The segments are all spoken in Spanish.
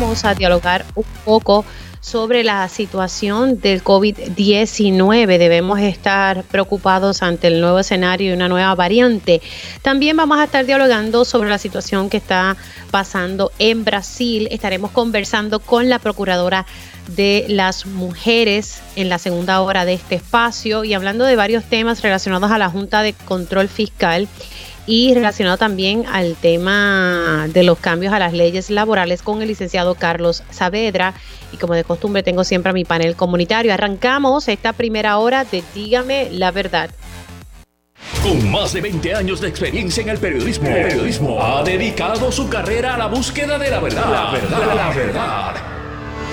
vamos a dialogar un poco sobre la situación del COVID-19. Debemos estar preocupados ante el nuevo escenario y una nueva variante. También vamos a estar dialogando sobre la situación que está pasando en Brasil. Estaremos conversando con la procuradora de las mujeres en la segunda hora de este espacio y hablando de varios temas relacionados a la Junta de Control Fiscal y relacionado también al tema de los cambios a las leyes laborales con el licenciado Carlos Saavedra. Y como de costumbre tengo siempre a mi panel comunitario. Arrancamos esta primera hora de Dígame la verdad. Con más de 20 años de experiencia en el periodismo, periodismo ha dedicado su carrera a la búsqueda de la verdad. La verdad, la verdad.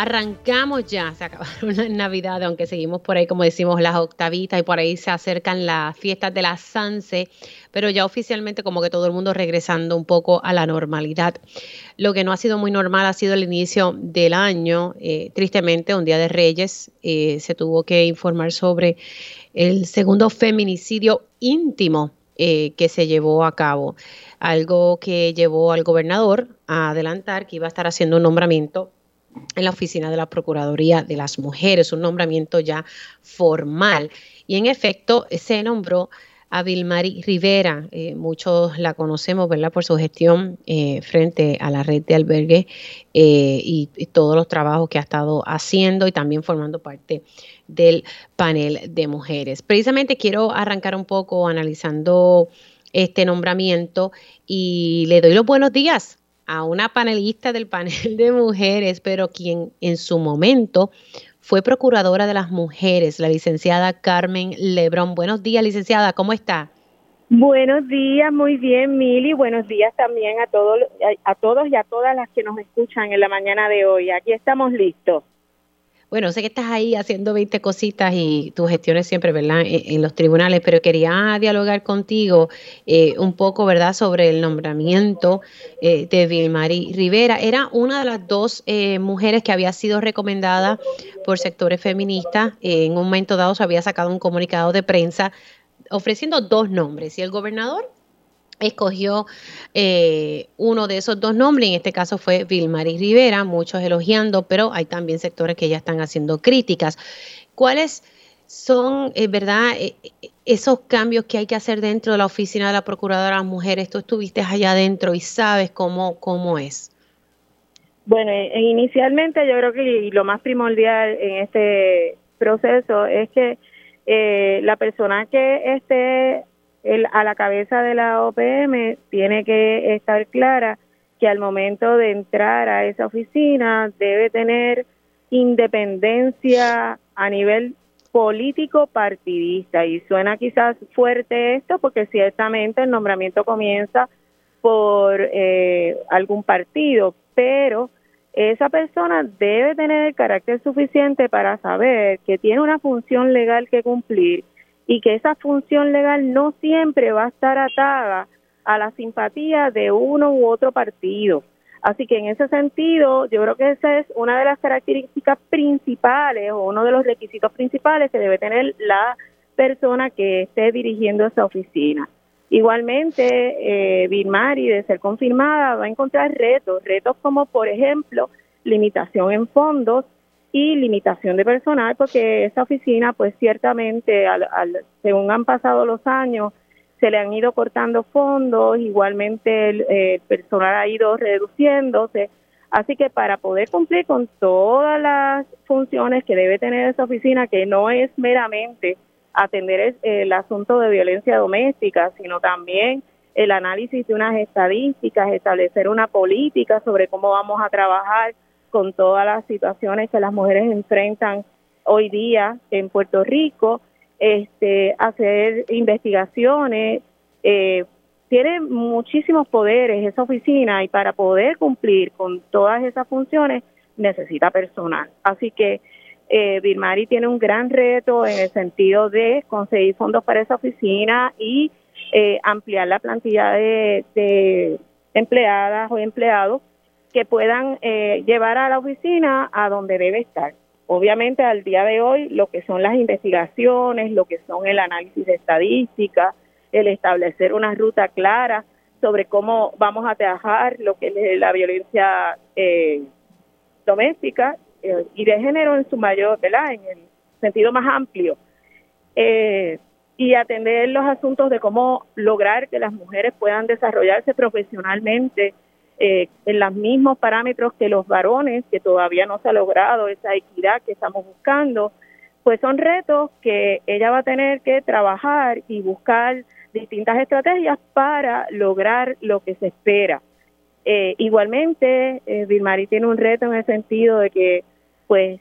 Arrancamos ya, se acabaron las navidades, aunque seguimos por ahí, como decimos, las octavitas y por ahí se acercan las fiestas de la Sanse, pero ya oficialmente como que todo el mundo regresando un poco a la normalidad. Lo que no ha sido muy normal ha sido el inicio del año. Eh, tristemente, un día de Reyes eh, se tuvo que informar sobre el segundo feminicidio íntimo eh, que se llevó a cabo. Algo que llevó al gobernador a adelantar que iba a estar haciendo un nombramiento en la oficina de la Procuraduría de las Mujeres, un nombramiento ya formal. Y en efecto, se nombró a Vilmari Rivera. Eh, muchos la conocemos, ¿verdad?, por su gestión eh, frente a la red de albergue eh, y, todos los trabajos que ha estado haciendo y también formando parte del panel de mujeres. Precisamente quiero arrancar un poco analizando este nombramiento y le doy los buenos días a una panelista del panel de mujeres, pero quien en su momento fue procuradora de las mujeres, la licenciada Carmen Lebrón. Buenos días, licenciada, ¿cómo está? Buenos días, muy bien, Mili. Buenos días también a todos, a todos y a todas las que nos escuchan en la mañana de hoy. Aquí estamos listos. Bueno, sé que estás ahí haciendo 20 cositas y tus gestiones siempre, ¿verdad?, en, los tribunales, pero quería dialogar contigo eh, un poco, ¿verdad?, sobre el nombramiento eh, de Vilmari Rivera. Era una de las dos eh, mujeres que había sido recomendada por sectores feministas. en un momento dado se había sacado un comunicado de prensa ofreciendo dos nombres, y el gobernador escogió eh, uno de esos dos nombres, en este caso fue Vilmaris Rivera, muchos elogiando, pero hay también sectores que ya están haciendo críticas. ¿Cuáles son, eh, verdad, eh, esos cambios que hay que hacer dentro de la oficina de la Procuradora de las Mujeres? Tú estuviste allá adentro y sabes cómo, cómo es. Bueno, inicialmente yo creo que lo más primordial en este proceso es que la persona que esté a la cabeza de la OPM tiene que estar clara que al momento de entrar a esa oficina debe tener independencia a nivel político partidista. Y suena quizás fuerte esto porque ciertamente el nombramiento comienza por eh, algún partido, pero esa persona debe tener el carácter suficiente para saber que tiene una función legal que cumplir y que esa función legal no siempre va a estar atada a la simpatía de uno u otro partido. Así que en ese sentido, yo creo que esa es una de las características principales o uno de los requisitos principales que debe tener la persona que esté dirigiendo esa oficina. Igualmente, eh, Birmari, de ser confirmada, va a encontrar retos, retos como, por ejemplo, limitación en fondos, y limitación de personal porque esa oficina pues ciertamente al, según han pasado los años se le han ido cortando fondos igualmente el, personal ha ido reduciéndose. Así que para poder cumplir con todas las funciones que debe tener esa oficina que no es meramente atender el, el asunto de violencia doméstica sino también el análisis de unas estadísticas establecer una política sobre cómo vamos a trabajar con todas las situaciones que las mujeres enfrentan hoy día en Puerto Rico, este, hacer investigaciones, eh, tiene muchísimos poderes esa oficina y para poder cumplir con todas esas funciones necesita personal. Así que eh, Birmari tiene un gran reto en el sentido de conseguir fondos para esa oficina y eh, ampliar la plantilla de, empleadas o empleados que puedan eh, llevar a la oficina a donde debe estar. Obviamente al día de hoy lo que son las investigaciones, lo que son el análisis de estadística, el establecer una ruta clara sobre cómo vamos a trabajar lo que es la violencia eh, doméstica eh, y de género en su mayor, ¿verdad? En el sentido más amplio. Eh, y atender los asuntos de cómo lograr que las mujeres puedan desarrollarse profesionalmente en los mismos parámetros que los varones, que todavía no se ha logrado esa equidad que estamos buscando, pues son retos que ella va a tener que trabajar y buscar distintas estrategias para lograr lo que se espera. Eh, igualmente, eh, tiene un reto en el sentido de que, pues,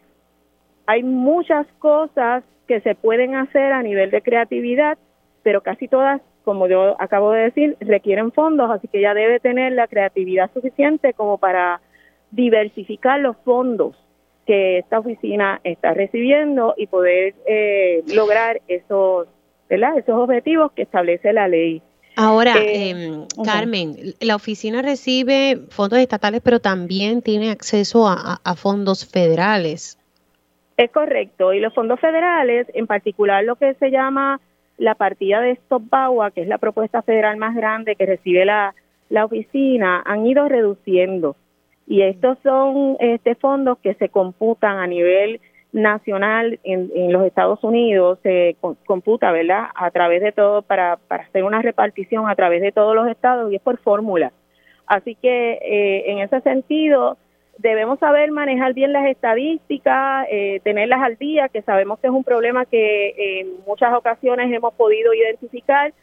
hay muchas cosas que se pueden hacer a nivel de creatividad, pero casi todas, como yo acabo de decir, requieren fondos, así que ella debe tener la creatividad suficiente como para diversificar los fondos que esta oficina está recibiendo y poder eh, lograr esos ¿verdad? Esos objetivos que establece la ley. Ahora, eh, em, Carmen, la oficina recibe fondos estatales, pero también tiene acceso a, fondos federales. Es correcto, y los fondos federales, en particular lo que se llama la partida de Stop Bagua, que es la propuesta federal más grande que recibe la, la oficina, han ido reduciendo. Y estos son este fondos que se computan a nivel nacional en, los Estados Unidos se computa, ¿verdad? A través de todo, para, para hacer una repartición a través de todos los estados y es por fórmula. Así que eh, en ese sentido debemos saber manejar bien las estadísticas, eh, tenerlas al día, que sabemos que es un problema que en muchas ocasiones hemos podido identificar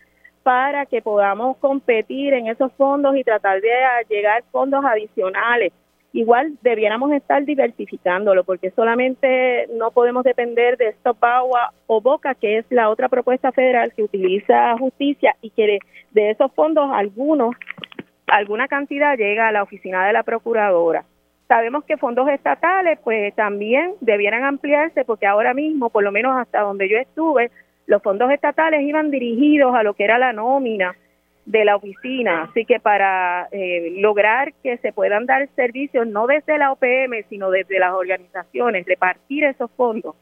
para que podamos competir en esos fondos y tratar de llegar fondos adicionales igual debiéramos estar diversificándolo porque solamente no podemos depender de Stop Agua o Boca, que es la otra propuesta federal que utiliza justicia y que de, esos fondos algunos, alguna cantidad llega a la oficina de la procuradora. Sabemos que fondos estatales pues también debieran ampliarse porque ahora mismo, por lo menos hasta donde yo estuve, los fondos estatales iban dirigidos a lo que era la nómina de la oficina. Así que para eh, lograr que se puedan dar servicios no desde la OPM, sino desde las organizaciones, repartir esos fondos,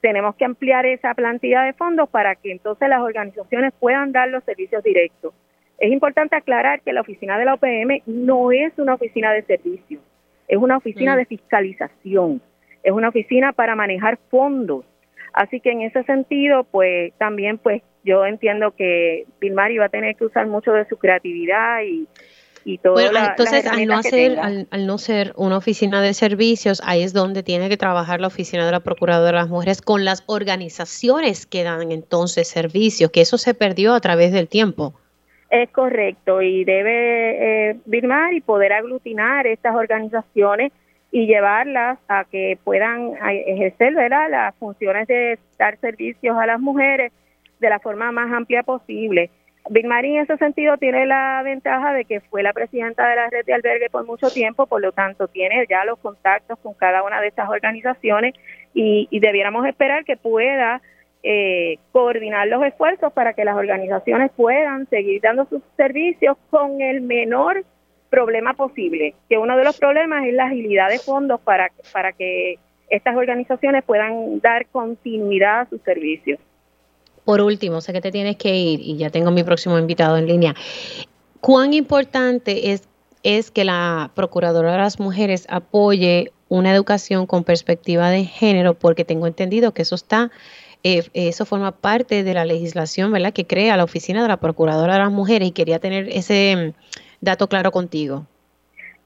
tenemos que ampliar esa plantilla de fondos para que entonces las organizaciones puedan dar los servicios directos. Es importante aclarar que la oficina de la OPM no es una oficina de servicios, es una oficina mm. de fiscalización, es una oficina para manejar fondos. Así que en ese sentido, pues también pues yo entiendo que Vilmar va a tener que usar mucho de su creatividad y, y todo bueno, entonces al no ser al, no ser una oficina de servicios ahí es donde tiene que trabajar la oficina de la procuradora de las mujeres con las organizaciones que dan entonces servicios que eso se perdió a través del tiempo es correcto y debe eh, y poder aglutinar estas organizaciones y llevarlas a que puedan ejercer ¿verdad? las funciones de dar servicios a las mujeres de la forma más amplia posible. Big en ese sentido tiene la ventaja de que fue la presidenta de la red de albergue por mucho tiempo, por lo tanto tiene ya los contactos con cada una de estas organizaciones y, debiéramos esperar que pueda eh, coordinar los esfuerzos para que las organizaciones puedan seguir dando sus servicios con el menor problema posible, que uno de los problemas es la agilidad de fondos para, para que estas organizaciones puedan dar continuidad a sus servicios. Por último, sé que te tienes que ir y ya tengo mi próximo invitado en línea. ¿Cuán importante es, es que la Procuradora de las Mujeres apoye una educación con perspectiva de género? Porque tengo entendido que eso está, eh, eso forma parte de la legislación, ¿verdad? Que crea la Oficina de la Procuradora de las Mujeres y quería tener ese mm, dato claro contigo.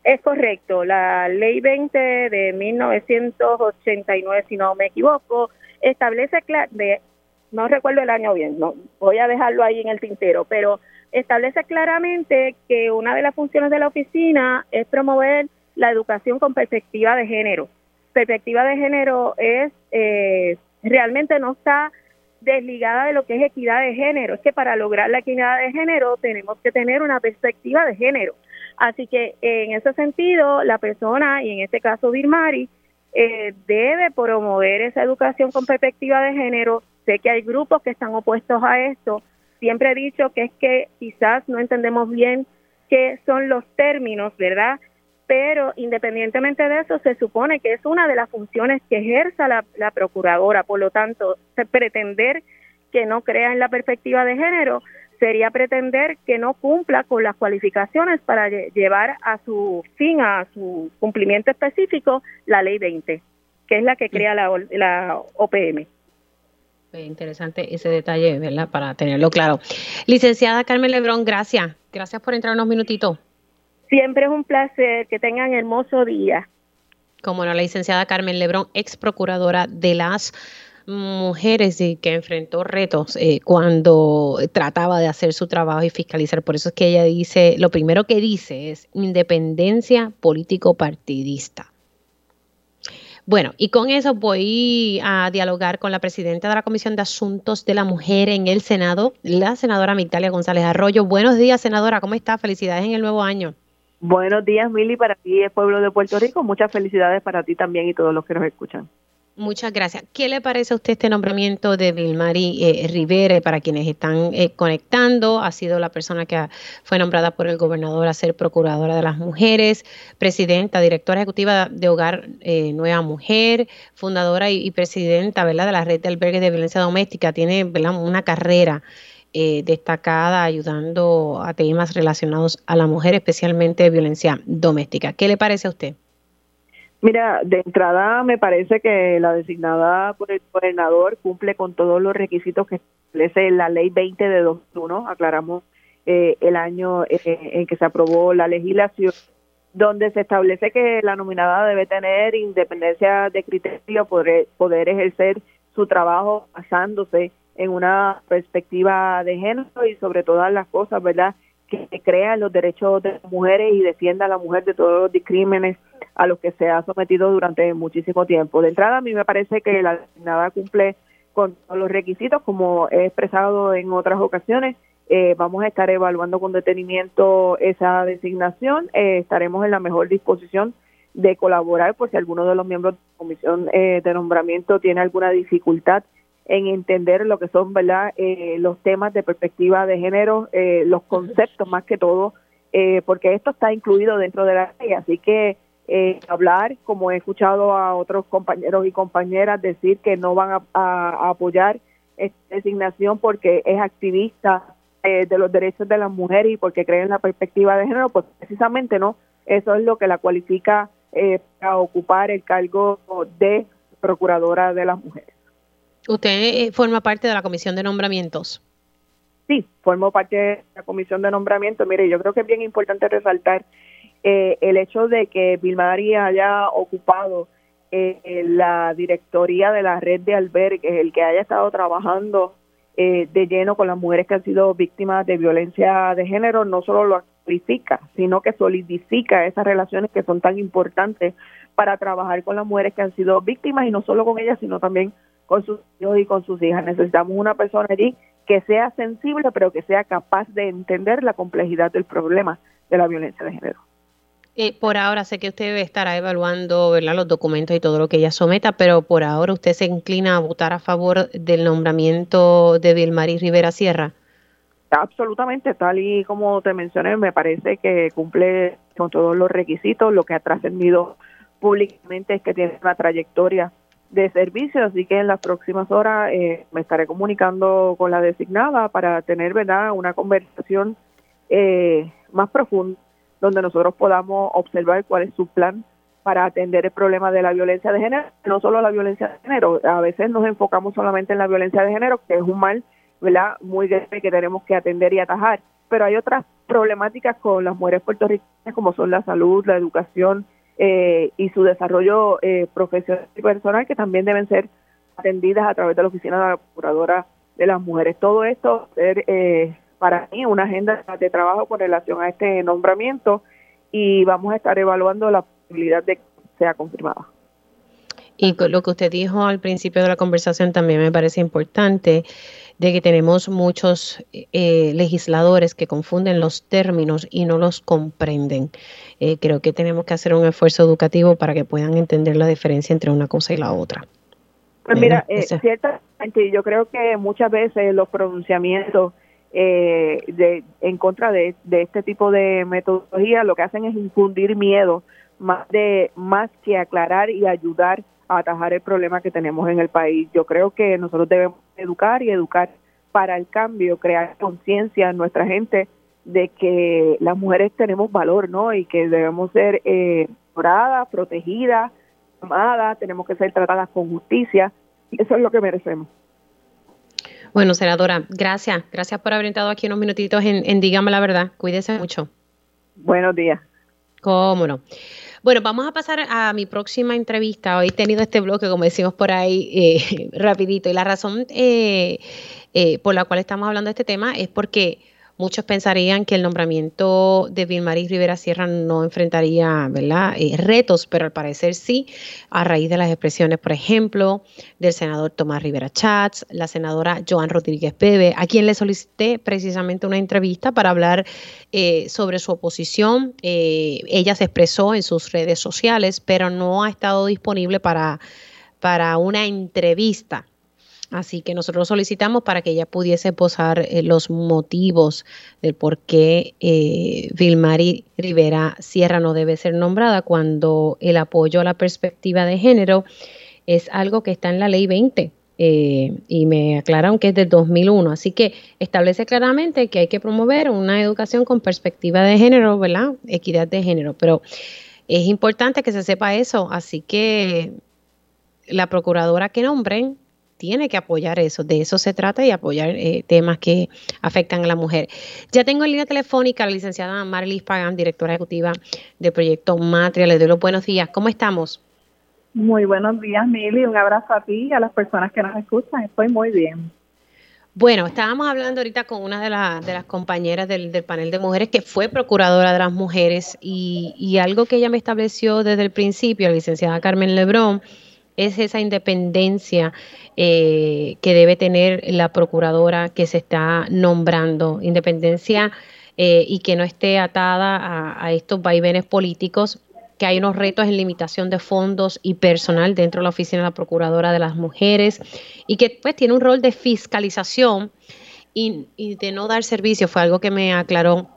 Es correcto, la ley 20 de 1989, si no me equivoco, establece no recuerdo el año bien, no voy a dejarlo ahí en el tintero, pero establece claramente que una de las funciones de la oficina es promover la educación con perspectiva de género. Perspectiva de género es eh, realmente no está desligada de lo que es equidad de género. Es que para lograr la equidad de género tenemos que tener una perspectiva de género. Así que en ese sentido, la persona, y en este caso Birmari, eh, debe promover esa educación con perspectiva de género. Sé que hay grupos que están opuestos a esto. Siempre he dicho que es que quizás no entendemos bien qué son los términos, ¿verdad? Pero independientemente de eso, se supone que es una de las funciones que ejerza la, procuradora. Por lo tanto, pretender que no crea en la perspectiva de género sería pretender que no cumpla con las cualificaciones para llevar a su fin, a su cumplimiento específico, la ley 20, que es la que crea la, la OPM. Interesante ese detalle, ¿verdad? Para tenerlo claro. Licenciada Carmen Lebrón, gracias. Gracias por entrar unos minutitos. Siempre es un placer. Que tengan hermoso día. Como no, la licenciada Carmen Lebrón, ex procuradora de las mujeres y que enfrentó retos eh, cuando trataba de hacer su trabajo y fiscalizar. Por eso es que ella dice, lo primero que dice es independencia político-partidista. Bueno, y con eso voy a dialogar con la presidenta de la Comisión de Asuntos de la Mujer en el Senado, la senadora Migdalia González Arroyo. Buenos días, senadora, ¿cómo está? Felicidades en el nuevo año. Buenos días, Mili, para ti, el pueblo de Puerto Rico. Muchas felicidades para ti también y todos los que nos escuchan. Muchas gracias. ¿Qué le parece a usted este nombramiento de Vilmari eh, Rivera? Para quienes están eh, conectando, ha sido la persona que fue nombrada por el gobernador a ser procuradora de las mujeres, presidenta, directora ejecutiva de Hogar eh, Nueva Mujer, fundadora y, presidenta de la red de albergues de violencia doméstica. Tiene ¿verdad? una carrera destacada ayudando a temas relacionados a la mujer, especialmente violencia doméstica. ¿Qué le parece a usted? Mira, de entrada me parece que la designada por el gobernador cumple con todos los requisitos que establece la ley 20 de 2001. Aclaramos eh, el año eh, en que se aprobó la legislación, donde se establece que la nominada debe tener independencia de criterio, poder, poder ejercer su trabajo basándose en una perspectiva de género y sobre todas las cosas, ¿verdad? Que crea los derechos de las mujeres y defienda a la mujer de todos los discrímenes a los que se ha sometido durante muchísimo tiempo. De entrada, a mí me parece que la nada cumple con los requisitos, como he expresado en otras ocasiones. Eh, vamos a estar evaluando con detenimiento esa designación. Eh, estaremos en la mejor disposición de colaborar por si alguno de los miembros de la comisión eh, de nombramiento tiene alguna dificultad en entender lo que son verdad los temas de perspectiva de género, los conceptos más que todo, porque esto está incluido dentro de la ley. Así que eh, hablar, como he escuchado a otros compañeros y compañeras decir que no van a, apoyar esta designación porque es activista eh, de los derechos de las mujeres y porque cree en la perspectiva de género, pues precisamente no, eso es lo que la cualifica eh, para ocupar el cargo de procuradora de las mujeres. ¿Usted forma parte de la comisión de nombramientos? Sí, formo parte de la comisión de nombramiento. Mire, yo creo que es bien importante resaltar eh, el hecho de que Vilmari haya ocupado eh, la directoría de la red de albergues, el que haya estado trabajando eh, de lleno con las mujeres que han sido víctimas de violencia de género, no solo lo amplifica, sino que solidifica esas relaciones que son tan importantes para trabajar con las mujeres que han sido víctimas y no solo con ellas, sino también con sus hijos y con sus hijas. Necesitamos una persona allí que sea sensible, pero que sea capaz de entender la complejidad del problema de la violencia de género. Eh, por ahora sé que usted estará evaluando ¿verdad? los documentos y todo lo que ella someta, pero por ahora usted se inclina a votar a favor del nombramiento de Vilmarí Rivera Sierra. Absolutamente, tal y como te mencioné, me parece que cumple con todos los requisitos. Lo que ha trascendido públicamente es que tiene una trayectoria de servicio, así que en las próximas horas eh, me estaré comunicando con la designada para tener verdad una conversación eh, más profunda donde nosotros podamos observar cuál es su plan para atender el problema de la violencia de género, no solo la violencia de género, a veces nos enfocamos solamente en la violencia de género, que es un mal, ¿verdad?, muy grave que tenemos que atender y atajar, pero hay otras problemáticas con las mujeres puertorriqueñas como son la salud, la educación eh, y su desarrollo eh, profesional y personal que también deben ser atendidas a través de la Oficina de la Procuradora de las Mujeres. Todo esto ser eh, para mí una agenda de trabajo con relación a este nombramiento y vamos a estar evaluando la posibilidad de que sea confirmada. Y lo que usted dijo al principio de la conversación también me parece importante. De que tenemos muchos eh, legisladores que confunden los términos y no los comprenden. Eh, creo que tenemos que hacer un esfuerzo educativo para que puedan entender la diferencia entre una cosa y la otra. Pues mira, eh, ciertamente yo creo que muchas veces los pronunciamientos de, en contra de, de este tipo de metodología lo que hacen es infundir miedo más de más que aclarar y ayudar a atajar el problema que tenemos en el país. Yo creo que nosotros debemos educar y educar para el cambio, crear conciencia en nuestra gente de que las mujeres tenemos valor, ¿no? Y que debemos ser eh, protegidas, amadas, tenemos que ser tratadas con justicia. Y eso es lo que merecemos. Bueno, senadora, gracias. Gracias por haber entrado aquí unos minutitos en, en Dígame la Verdad. Cuídese mucho. Buenos días. Cómo no. Bueno, vamos a pasar a mi próxima entrevista. Hoy he tenido este bloque, como decimos por ahí, eh, rapidito. Y la razón eh, eh, por la cual estamos hablando de este tema es porque Muchos pensarían que el nombramiento de Vilmaris Rivera Sierra no enfrentaría ¿verdad? Eh, retos, pero al parecer sí, a raíz de las expresiones, por ejemplo, del senador Tomás Rivera Chats, la senadora Joan Rodríguez Bebe, a quien le solicité precisamente una entrevista para hablar eh, sobre su oposición. Eh, ella se expresó en sus redes sociales, pero no ha estado disponible para, para una entrevista. Así que nosotros solicitamos para que ella pudiese posar eh, los motivos del por qué eh, Vilmari Rivera Sierra no debe ser nombrada cuando el apoyo a la perspectiva de género es algo que está en la ley 20. Eh, y me aclararon que es del 2001. Así que establece claramente que hay que promover una educación con perspectiva de género, ¿verdad? Equidad de género. Pero es importante que se sepa eso. Así que la procuradora que nombren tiene que apoyar eso, de eso se trata y apoyar eh, temas que afectan a la mujer. Ya tengo en línea telefónica a la licenciada Marlis Pagan, directora ejecutiva del proyecto Matria. Le doy los buenos días. ¿Cómo estamos? Muy buenos días, Mili. Un abrazo a ti y a las personas que nos escuchan. Estoy muy bien. Bueno, estábamos hablando ahorita con una de, de las compañeras del, panel de mujeres que fue procuradora de las mujeres y, y algo que ella me estableció desde el principio, la licenciada Carmen Lebrón, es esa independencia eh, que debe tener la procuradora que se está nombrando, independencia eh, y que no esté atada a, estos vaivenes políticos, que hay unos retos en limitación de fondos y personal dentro de la oficina de la procuradora de las mujeres y que pues tiene un rol de fiscalización y, y de no dar servicio, fue algo que me aclaró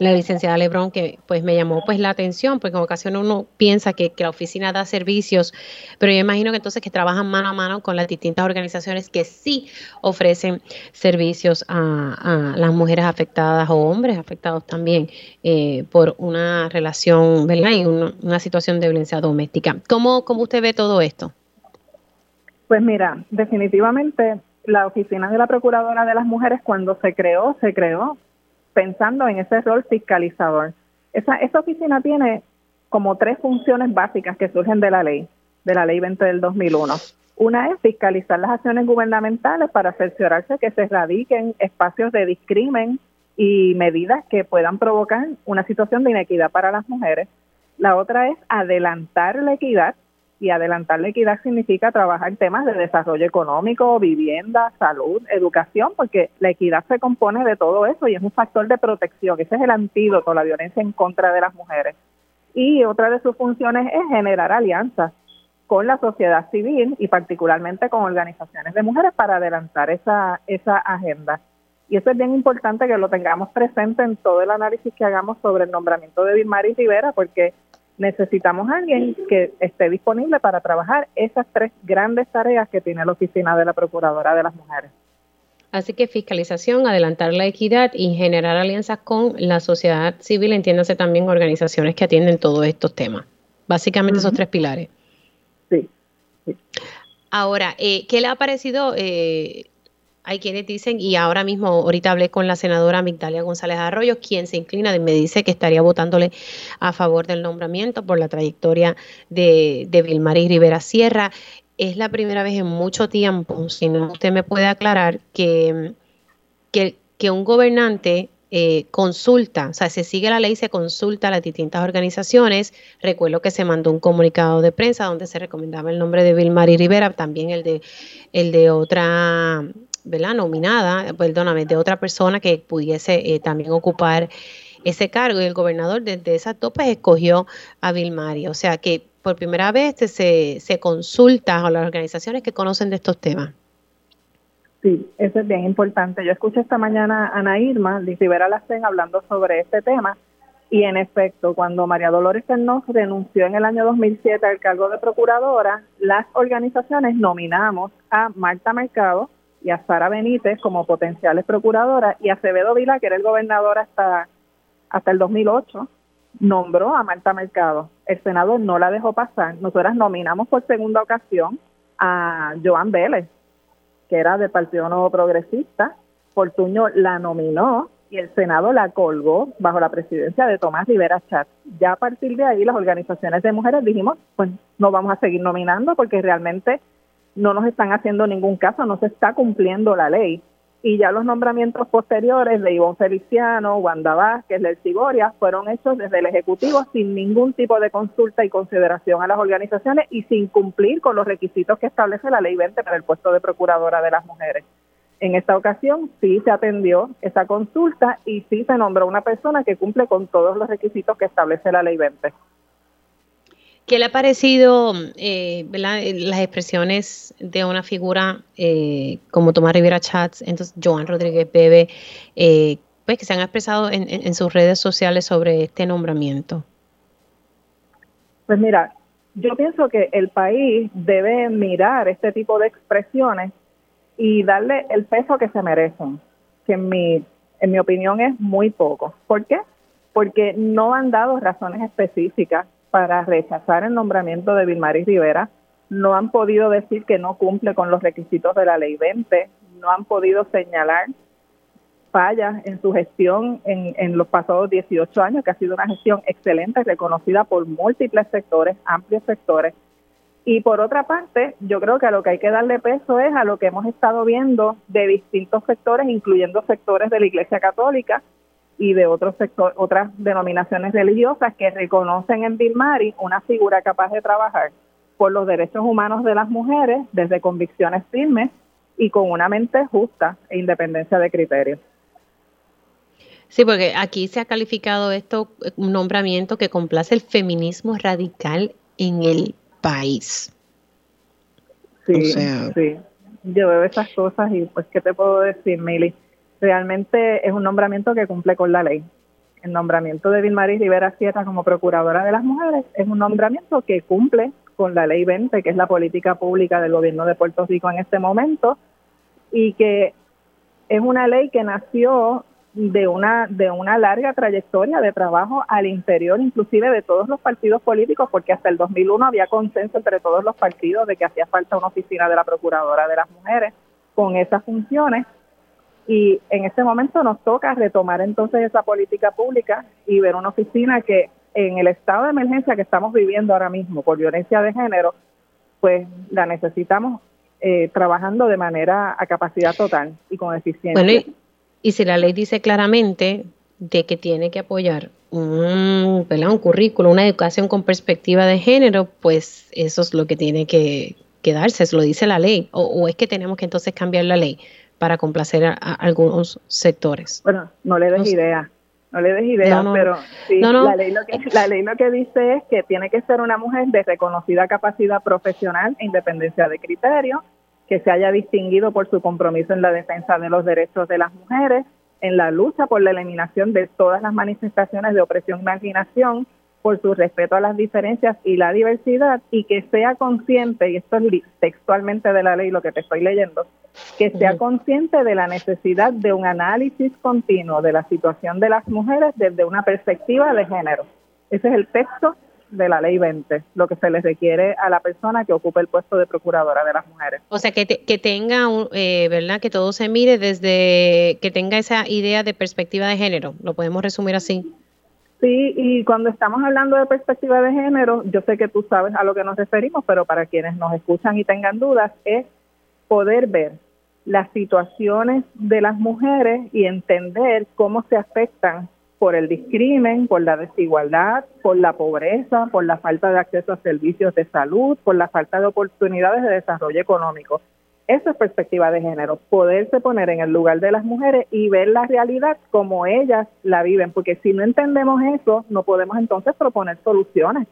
la licenciada Lebrón, que pues me llamó pues la atención, porque en ocasiones uno piensa que, la oficina da servicios, pero yo imagino que entonces que trabajan mano a mano con las distintas organizaciones que sí ofrecen servicios a, las mujeres afectadas o hombres afectados también eh, por una relación, ¿verdad? Y una, situación de violencia doméstica. ¿Cómo, ¿Cómo usted ve todo esto? Pues mira, definitivamente la oficina de la Procuradora de las Mujeres cuando se creó, se creó pensando en ese rol fiscalizador. Esa, esa oficina tiene como tres funciones básicas que surgen de la ley, de la ley 20 del 2001. Una es fiscalizar las acciones gubernamentales para cerciorarse que se erradiquen espacios de discrimen y medidas que puedan provocar una situación de inequidad para las mujeres. La otra es adelantar la equidad y adelantar la equidad significa trabajar temas de desarrollo económico, vivienda, salud, educación, porque la equidad se compone de todo eso y es un factor de protección. Ese es el antídoto a la violencia en contra de las mujeres. Y otra de sus funciones es generar alianzas con la sociedad civil y particularmente con organizaciones de mujeres para adelantar esa, esa agenda. Y eso es bien importante que lo tengamos presente en todo el análisis que hagamos sobre el nombramiento de Vilmaris Rivera, porque necesitamos a alguien que esté disponible para trabajar esas tres grandes tareas que tiene la oficina de la Procuradora de las Mujeres. Así que fiscalización, adelantar la equidad y generar alianzas con la sociedad civil, entiéndase también organizaciones que atienden todos estos temas. Básicamente esos tres pilares. Sí. Ahora, eh, ¿qué le ha parecido eh, hay quienes dicen, y ahora mismo, ahorita hablé con la senadora Migdalia González Arroyo, quien se inclina y me dice que estaría votándole a favor del nombramiento por la trayectoria de, de Vilmaris Rivera Sierra. Es la primera vez en mucho tiempo, si no usted me puede aclarar, que, que, un gobernante eh, consulta, o sea, se sigue la ley, se consulta a las distintas organizaciones. Recuerdo que se mandó un comunicado de prensa donde se recomendaba el nombre de Vilmari Rivera, también el de, el de otra ¿verdad? Nominada, perdóname, de otra persona que pudiese eh, también ocupar ese cargo y el gobernador desde esa tope escogió a Vilmari. O sea que por primera vez se, se consulta a las organizaciones que conocen de estos temas. Sí, eso es bien importante. Yo escuché esta mañana a Ana Irma, de Rivera Lacen, hablando sobre este tema y en efecto, cuando María Dolores Fernández renunció en el año 2007 al cargo de procuradora, las organizaciones nominamos a Marta Mercado y a Sara Benítez como potenciales procuradoras y a Acevedo Vila, que era el gobernador hasta, hasta el 2008, nombró a Marta Mercado. El Senado no la dejó pasar. Nosotras nominamos por segunda ocasión a Joan Vélez, que era del Partido Nuevo Progresista. Fortuño la nominó y el Senado la colgó bajo la presidencia de Tomás Rivera Chat. Ya a partir de ahí las organizaciones de mujeres dijimos, pues no vamos a seguir nominando porque realmente no nos están haciendo ningún caso, no se está cumpliendo la ley y ya los nombramientos posteriores de Ivonne Feliciano, Wanda Vázquez, Lel Ciboria, fueron hechos desde el Ejecutivo sin ningún tipo de consulta y consideración a las organizaciones y sin cumplir con los requisitos que establece la Ley 20 para el puesto de Procuradora de las Mujeres. En esta ocasión sí se atendió esa consulta y sí se nombró una persona que cumple con todos los requisitos que establece la Ley 20. ¿Qué le ha parecido eh, las expresiones de una figura eh, como Tomás Rivera Chats, entonces Joan Rodríguez Bebe, eh, pues que se han expresado en, sus redes sociales sobre este nombramiento? Pues mira, yo pienso que el país debe mirar este tipo de expresiones y darle el peso que se merecen, que en mi, en mi opinión es muy poco. ¿Por qué? Porque no han dado razones específicas para rechazar el nombramiento de Vilmaris Rivera. No han podido decir que no cumple con los requisitos de la ley 20, no han podido señalar fallas en su gestión en, los pasados 18 años, que ha sido una gestión excelente, reconocida por múltiples sectores, amplios sectores. Y por otra parte, yo creo que a lo que hay que darle peso es a lo que hemos estado viendo de distintos sectores, incluyendo sectores de la Iglesia Católica, y de otros sectores, otras denominaciones religiosas que reconocen en Bill Mari una figura capaz de trabajar por los derechos humanos de las mujeres desde convicciones firmes y con una mente justa e independencia de criterios. Sí, porque aquí se ha calificado esto un nombramiento que complace el feminismo radical en el país. Sí, sí. Yo veo esas cosas y pues, ¿qué te puedo decir, Mili? Realmente es un nombramiento que cumple con la ley. El nombramiento de Vilmaris Rivera Sierra como Procuradora de las Mujeres es un nombramiento que cumple con la ley 20, que es la política pública del gobierno de Puerto Rico en este momento, y que es una ley que nació de una de una larga trayectoria de trabajo al interior inclusive de todos los partidos políticos porque hasta el 2001 había consenso entre todos los partidos de que hacía falta una oficina de la procuradora de las mujeres con esas funciones y en este momento nos toca retomar entonces esa política pública y ver una oficina que en el estado de emergencia que estamos viviendo ahora mismo por violencia de género, pues la necesitamos eh, trabajando de manera a capacidad total y con eficiencia. Bueno, y, si la ley dice claramente de que tiene que apoyar un, un currículo, una educación con perspectiva de género, pues eso es lo que tiene que, quedarse, darse, eso lo dice la ley, o es que tenemos que entonces cambiar la ley para complacer a, algunos sectores. Bueno, no le des idea, no le des idea, pero sí, La, ley lo que, la ley lo que dice es que tiene que ser una mujer de reconocida capacidad profesional e independencia de criterio, que se haya distinguido por su compromiso en la defensa de los derechos de las mujeres, en la lucha por la eliminación de todas las manifestaciones de opresión y marginación, por su respeto a las diferencias y la diversidad y que sea consciente, y esto es textualmente de la ley lo que te estoy leyendo, que sea consciente de la necesidad de un análisis continuo de la situación de las mujeres desde una perspectiva de género. Ese es el texto de la ley 20, lo que se les requiere a la persona que ocupe el puesto de procuradora de las mujeres. O sea, que, que tenga, eh, ¿verdad? Que todo se mire desde, que tenga esa idea de perspectiva de género, lo podemos resumir así. Sí, y cuando estamos hablando de perspectiva de género, yo sé que tú sabes a lo que nos referimos, pero para quienes nos escuchan y tengan dudas, es poder ver las situaciones de las mujeres y entender cómo se afectan por el discrimen, por la desigualdad, por la pobreza, por la falta de acceso a servicios de salud, por la falta de oportunidades de desarrollo económico. Eso es perspectiva de género, poderse poner en el lugar de las mujeres y ver la realidad como ellas la viven, porque si no entendemos eso, no podemos entonces proponer soluciones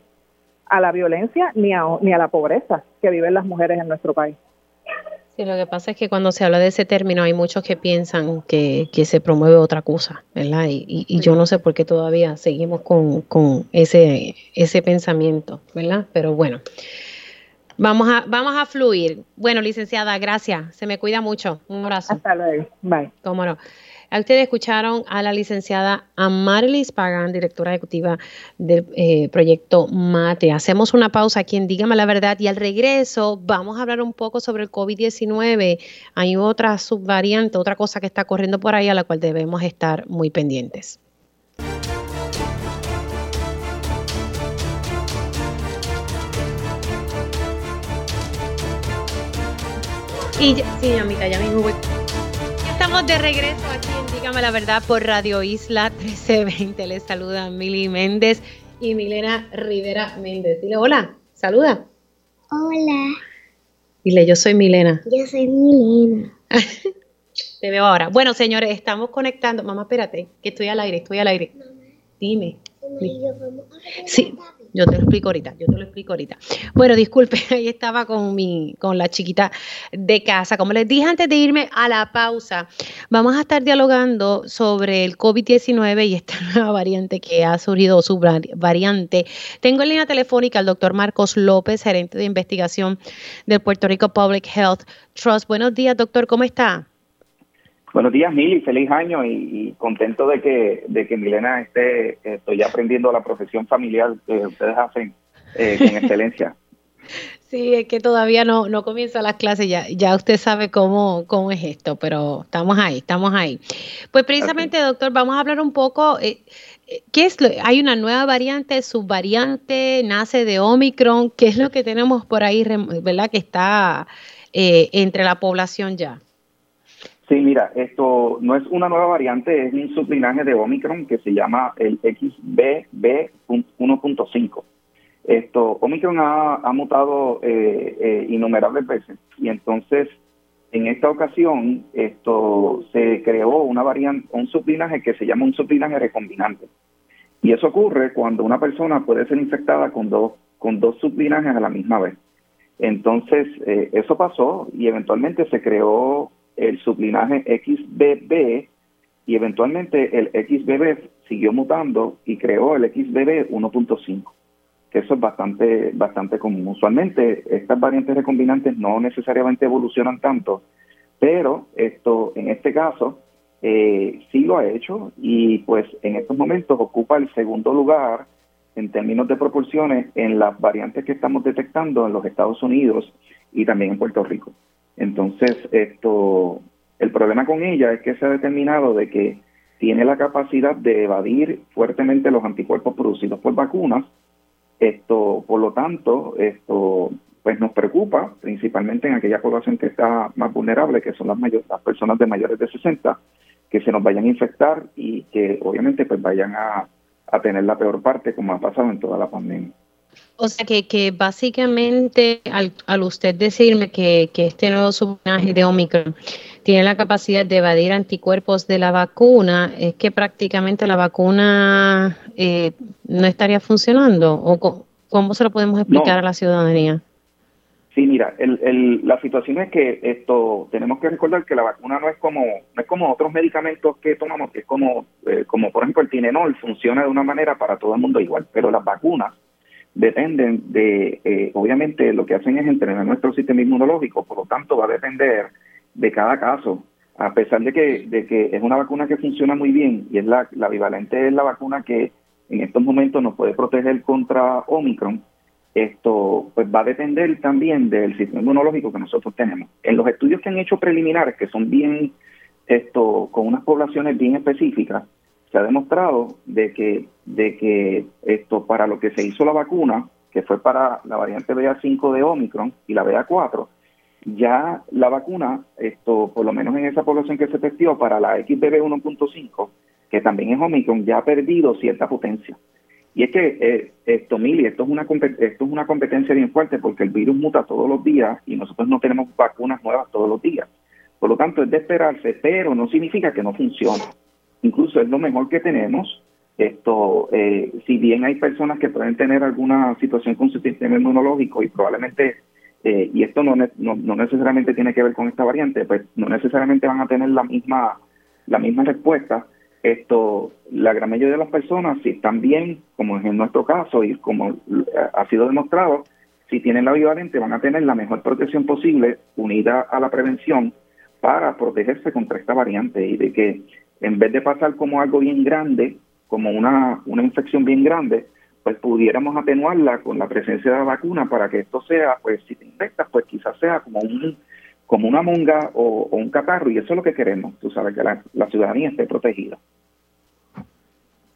a la violencia ni a, ni a la pobreza que viven las mujeres en nuestro país. Sí, lo que pasa es que cuando se habla de ese término hay muchos que piensan que, se promueve otra cosa, ¿verdad? Y, y, yo no sé por qué todavía seguimos con, con ese, ese pensamiento, ¿verdad? Pero bueno. Vamos a, vamos a fluir. Bueno, licenciada, gracias. Se me cuida mucho. Un abrazo. Hasta luego. Bye. Cómo no. Ustedes escucharon a la licenciada Amarilis Pagan, directora ejecutiva del eh, proyecto MATE. Hacemos una pausa aquí en Dígame la Verdad y al regreso vamos a hablar un poco sobre el COVID-19. Hay otra subvariante, otra cosa que está corriendo por ahí a la cual debemos estar muy pendientes. Y sí, amiga, ya mismo voy. Estamos de regreso aquí en Dígame la Verdad por Radio Isla 1320. Les saluda Mili Méndez y Milena Rivera Méndez. Dile hola, saluda. Hola. Dile, yo soy Milena. Yo soy Milena. Te veo ahora. Bueno, señores, estamos conectando. Mamá, espérate, que estoy al aire, estoy al aire. Dime. Sí, yo te lo explico ahorita, yo te lo explico ahorita. Bueno, disculpe, ahí estaba con mi, con la chiquita de casa. Como les dije antes de irme a la pausa, vamos a estar dialogando sobre el COVID-19 y esta nueva variante que ha surgido, su variante. Tengo en línea telefónica al doctor Marcos López, gerente de investigación del Puerto Rico Public Health Trust. Buenos días, doctor, ¿cómo está? Buenos días, Mili, feliz año y, contento de que, de que Milena esté, estoy aprendiendo la profesión familiar que ustedes hacen eh, con excelencia. Sí, es que todavía no, no comienza las clases, ya, ya usted sabe cómo, cómo es esto, pero estamos ahí, estamos ahí. Pues precisamente, doctor, vamos a hablar un poco, eh, eh, ¿qué es lo, hay una nueva variante, subvariante, nace de Omicron, ¿qué es lo que tenemos por ahí, verdad, que está entre la población ya? Sí, mira, esto no es una nueva variante, es un sublinaje de Omicron que se llama el XBB1.5. Esto, Omicron ha, mutado eh, eh, innumerables veces y entonces en esta ocasión esto se creó una variante, un sublinaje que se llama un sublinaje recombinante. Y eso ocurre cuando una persona puede ser infectada con dos, con dos sublinajes a la misma vez. Entonces, eh, eso pasó y eventualmente se creó el sublinaje XBB y eventualmente el XBB siguió mutando y creó el XBB 1.5, que eso es bastante, bastante común. Usualmente estas variantes recombinantes no necesariamente evolucionan tanto, pero esto en este caso eh, sí lo ha hecho y pues en estos momentos ocupa el segundo lugar en términos de proporciones en las variantes que estamos detectando en los Estados Unidos y también en Puerto Rico. Entonces, esto, el problema con ella es que se ha determinado de que tiene la capacidad de evadir fuertemente los anticuerpos producidos por vacunas. Esto, por lo tanto, esto pues nos preocupa, principalmente en aquella población que está más vulnerable, que son las, mayores, las personas de mayores de 60, que se nos vayan a infectar y que obviamente pues vayan a, a tener la peor parte, como ha pasado en toda la pandemia. O sea que, que básicamente al, al usted decirme que, que este nuevo sublinaje de Omicron tiene la capacidad de evadir anticuerpos de la vacuna, es que prácticamente la vacuna eh, no estaría funcionando. ¿O cómo se lo podemos explicar a la ciudadanía? Sí, mira, el, el, la situación es que esto tenemos que recordar que la vacuna no es como no es como otros medicamentos que tomamos, que es como eh, como por ejemplo el Tinenol funciona de una manera para todo el mundo igual, pero las vacunas dependen de, eh, obviamente lo que hacen es entrenar nuestro sistema inmunológico, por lo tanto va a depender de cada caso, a pesar de que, de que es una vacuna que funciona muy bien y es la, la bivalente es la vacuna que en estos momentos nos puede proteger contra Omicron, esto pues va a depender también del sistema inmunológico que nosotros tenemos. En los estudios que han hecho preliminares, que son bien, esto, con unas poblaciones bien específicas, se ha demostrado de que, de que esto para lo que se hizo la vacuna, que fue para la variante BA5 de Omicron y la BA4, ya la vacuna, esto por lo menos en esa población que se testió para la XBB 1.5, que también es Omicron, ya ha perdido cierta potencia. Y es que eh, esto, Mili, esto es, una, esto es una competencia bien fuerte porque el virus muta todos los días y nosotros no tenemos vacunas nuevas todos los días. Por lo tanto, es de esperarse, pero no significa que no funcione. Incluso es lo mejor que tenemos. Esto, eh, si bien hay personas que pueden tener alguna situación con su sistema inmunológico y probablemente, eh, y esto no, no, necesariamente tiene que ver con esta variante, pues no necesariamente van a tener la misma, la misma respuesta, esto, la gran mayoría de las personas, si están bien, como es en nuestro caso y como ha sido demostrado, si tienen la bivalente van a tener la mejor protección posible unida a la prevención para protegerse contra esta variante y de que en vez de pasar como algo bien grande, como una, una infección bien grande, pues pudiéramos atenuarla con la presencia de la vacuna para que esto sea, pues si te infectas, pues quizás sea como un como una monga o, un catarro y eso es lo que queremos, tú sabes, que la, ciudadanía esté protegida.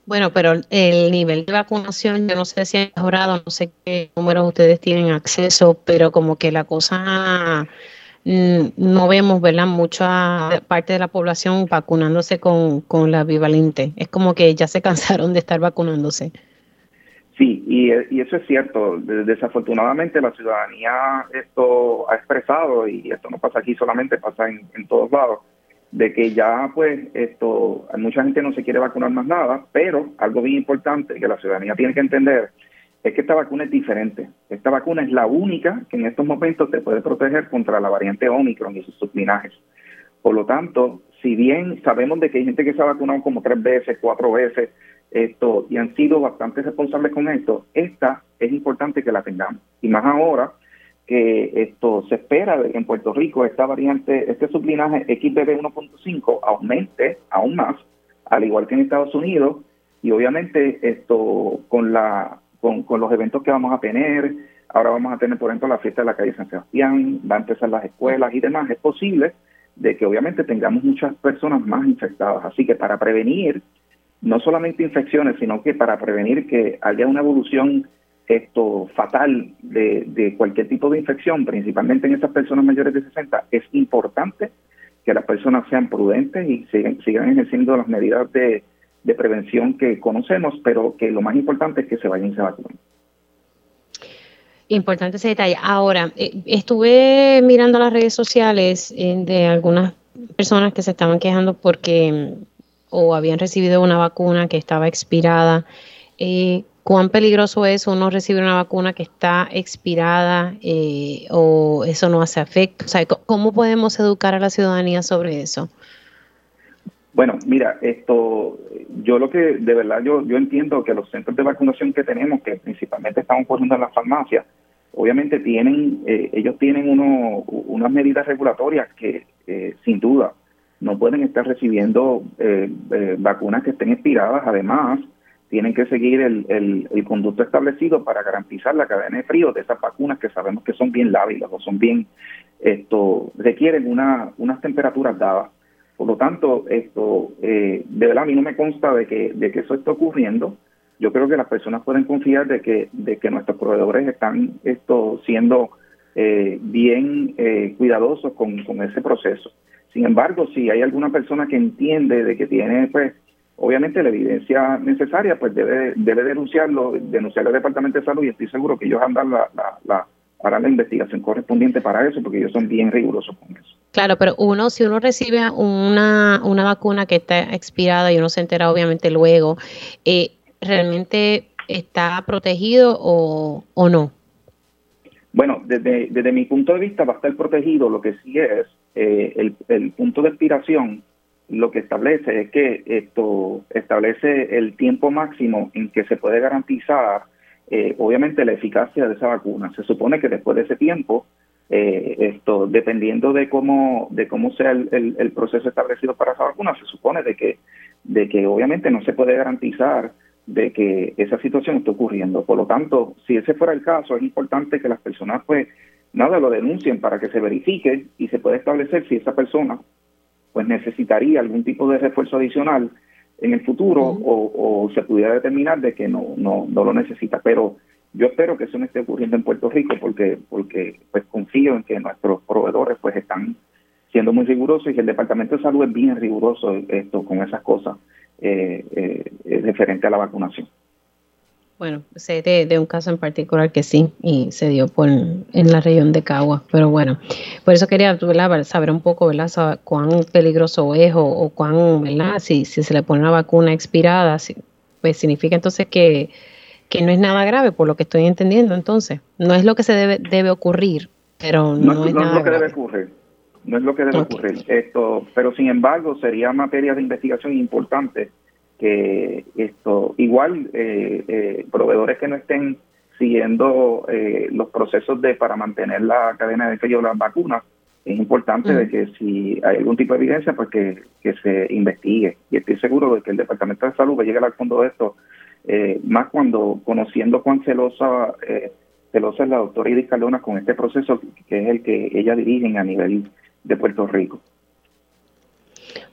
Bueno, pero el nivel de vacunación, yo no sé si ha mejorado, no sé qué números ustedes tienen acceso, pero como que la cosa no vemos, ¿verdad? Mucha parte de la población vacunándose con, con la bivalente. Es como que ya se cansaron de estar vacunándose. Sí, y, eso es cierto. Desafortunadamente la ciudadanía esto ha expresado, y esto no pasa aquí solamente, pasa en, todos lados, de que ya pues esto, mucha gente no se quiere vacunar más nada, pero algo bien importante que la ciudadanía tiene que entender es que esta vacuna es diferente. Esta vacuna es la única que en estos momentos te puede proteger contra la variante Omicron y sus sublinajes. Por lo tanto, si bien sabemos de que hay gente que se ha vacunado como tres veces, cuatro veces, esto y han sido bastante responsables con esto, esta es importante que la tengamos. Y más ahora que esto se espera de que en Puerto Rico esta variante, este sublinaje XBB 1.5 aumente aún más, al igual que en Estados Unidos, y obviamente esto con la con, con los eventos que vamos a tener, ahora vamos a tener por ejemplo la fiesta de la calle San Sebastián, va a empezar las escuelas y demás, es posible de que obviamente tengamos muchas personas más infectadas, así que para prevenir no solamente infecciones, sino que para prevenir que haya una evolución esto fatal de, cualquier tipo de infección, principalmente en esas personas mayores de 60, es importante que las personas sean prudentes y sigan, sigan ejerciendo las medidas de, prevención que conocemos, pero que lo más importante es que se vayan y se vacunen. Importante ese detalle. Ahora, eh, estuve mirando las redes sociales eh, de algunas personas que se estaban quejando porque o habían recibido una vacuna que estaba expirada. Eh, ¿Cuán peligroso es uno recibir una vacuna que está expirada o eso no hace efecto? O sea, ¿cómo podemos educar a la ciudadanía sobre eso? Bueno, mira, esto, yo lo que de verdad yo, yo entiendo que los centros de vacunación que tenemos, que principalmente estamos poniendo en las farmacias, obviamente tienen, eh, ellos tienen uno, unas medidas regulatorias que sin duda no pueden estar recibiendo eh, eh, vacunas que estén expiradas. Además, tienen que seguir el, el, conducto establecido para garantizar la cadena de frío de esas vacunas que sabemos que son bien lábiles o son bien, esto, requieren una, unas temperaturas dadas. Por lo tanto, esto, eh, de verdad a mí no me consta de que, de que eso esté ocurriendo. Yo creo que las personas pueden confiar de que, de que nuestros proveedores están esto siendo bien cuidadosos con, con ese proceso. Sin embargo, si hay alguna persona que entiende de que tiene, pues, obviamente la evidencia necesaria, pues debe, debe denunciarlo, denunciar al Departamento de Salud y estoy seguro que ellos andan la, la, la harán la investigación correspondiente para eso, porque ellos son bien rigurosos con eso. Claro, pero uno, si uno recibe una, una vacuna que está expirada y uno se entera obviamente luego, eh, ¿realmente está protegido o, o no? Bueno, desde, desde mi punto de vista va a estar protegido, lo que sí es eh, el, punto de expiración lo que establece es que esto establece el tiempo máximo en que se puede garantizar, eh, obviamente, la eficacia de esa vacuna. Se supone que después de ese tiempo, eh, esto, dependiendo de cómo de cómo sea el, el, proceso establecido para esa vacuna, se supone de que de que obviamente no se puede garantizar de que esa situación esté ocurriendo. Por lo tanto, si ese fuera el caso, es importante que las personas pues nada, lo denuncien para que se verifique y se pueda establecer si esa persona pues necesitaría algún tipo de refuerzo adicional en el futuro o, se pudiera determinar de que no, no, no lo necesita. Pero yo espero que eso no esté ocurriendo en Puerto Rico porque, porque pues confío en que nuestros proveedores pues están siendo muy rigurosos y el Departamento de Salud es bien riguroso esto con esas cosas eh, eh, referente a la vacunación. Bueno, sé de, un caso en particular que sí, y se dio por en la región de Cagua, pero bueno, por eso quería saber un poco, ¿verdad? cuán peligroso es o, cuán, ¿verdad? Si, si se le pone una vacuna expirada, pues significa entonces que, no es nada grave, por lo que estoy entendiendo, entonces. No es lo que se debe, debe ocurrir, pero no, es, no es lo que debe ocurrir. No es lo que debe ocurrir. Esto, pero sin embargo, sería materia de investigación importante que esto igual eh, eh, proveedores que no estén siguiendo eh, los procesos de para mantener la cadena de frío de las vacunas es importante de que si hay algún tipo de evidencia pues que, se investigue. Y estoy seguro de que el departamento de salud va a llegar al fondo de esto más cuando conociendo cuán celosa celosa es la doctora Iris Cardona con este proceso que es el que ella dirige a nivel de Puerto Rico